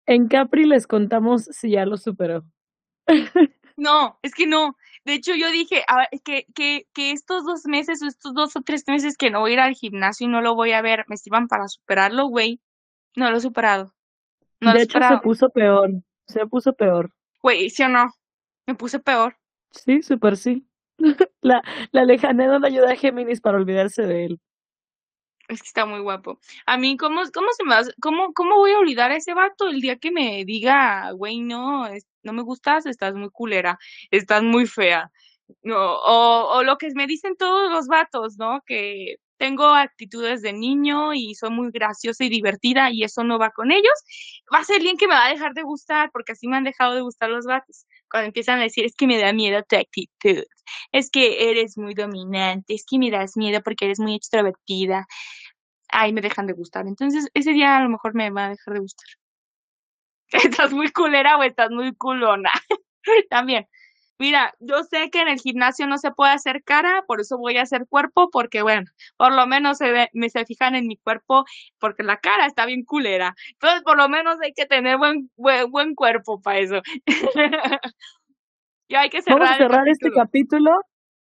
En Capri les contamos si ya lo superó. No, es que no. De hecho, yo dije que, que, que estos dos meses o estos dos o tres meses que no voy a ir al gimnasio y no lo voy a ver, me sirvan para superarlo, güey. No lo he superado. No de hecho, se puso peor. Se puso peor. Güey, ¿sí o no? Me puse peor. Sí, súper sí. la, la lejanía no ayuda a Géminis para olvidarse de él. Es que está muy guapo. A mí, ¿cómo, cómo se me va, cómo, cómo voy a olvidar a ese vato el día que me diga, güey, no, no me gustas, estás muy culera, estás muy fea? No, o, o lo que me dicen todos los vatos, ¿no? Que tengo actitudes de niño y soy muy graciosa y divertida y eso no va con ellos, va a ser bien que me va a dejar de gustar, porque así me han dejado de gustar los vatos. Cuando empiezan a decir, es que me da miedo tu actitud, es que eres muy dominante, es que me das miedo porque eres muy extrovertida, ahí me dejan de gustar. Entonces, ese día a lo mejor me va a dejar de gustar. ¿Estás muy culera o estás muy culona? También. Mira, yo sé que en el gimnasio no se puede hacer cara, por eso voy a hacer cuerpo, porque bueno, por lo menos se me se fijan en mi cuerpo, porque la cara está bien culera. Entonces, por lo menos hay que tener buen, buen, cuerpo para eso. y hay que cerrar, Vamos a cerrar este capítulo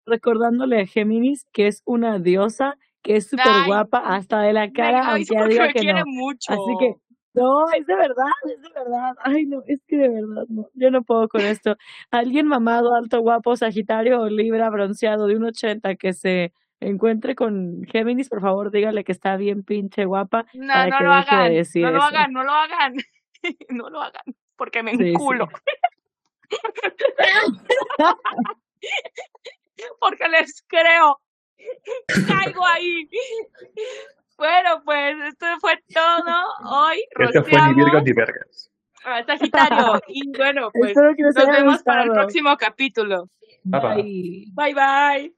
recordándole a Géminis que es una diosa, que es súper guapa hasta de la cara, aunque diga que no. Mucho. Así que no, es de verdad, es de verdad. Ay, no, es que de verdad, no. Yo no puedo con esto. Alguien mamado, alto, guapo, Sagitario o Libra, bronceado de un 80 que se encuentre con Géminis, por favor, dígale que está bien pinche guapa. No, no lo hagan. no lo hagan, no lo hagan. no lo hagan, porque me enculo. porque les creo. Caigo ahí. Bueno, pues esto fue todo hoy. Este fue ni Virgo ni Vergas. Sagitario. Y bueno, pues nos vemos para el próximo capítulo. bye. Bye bye.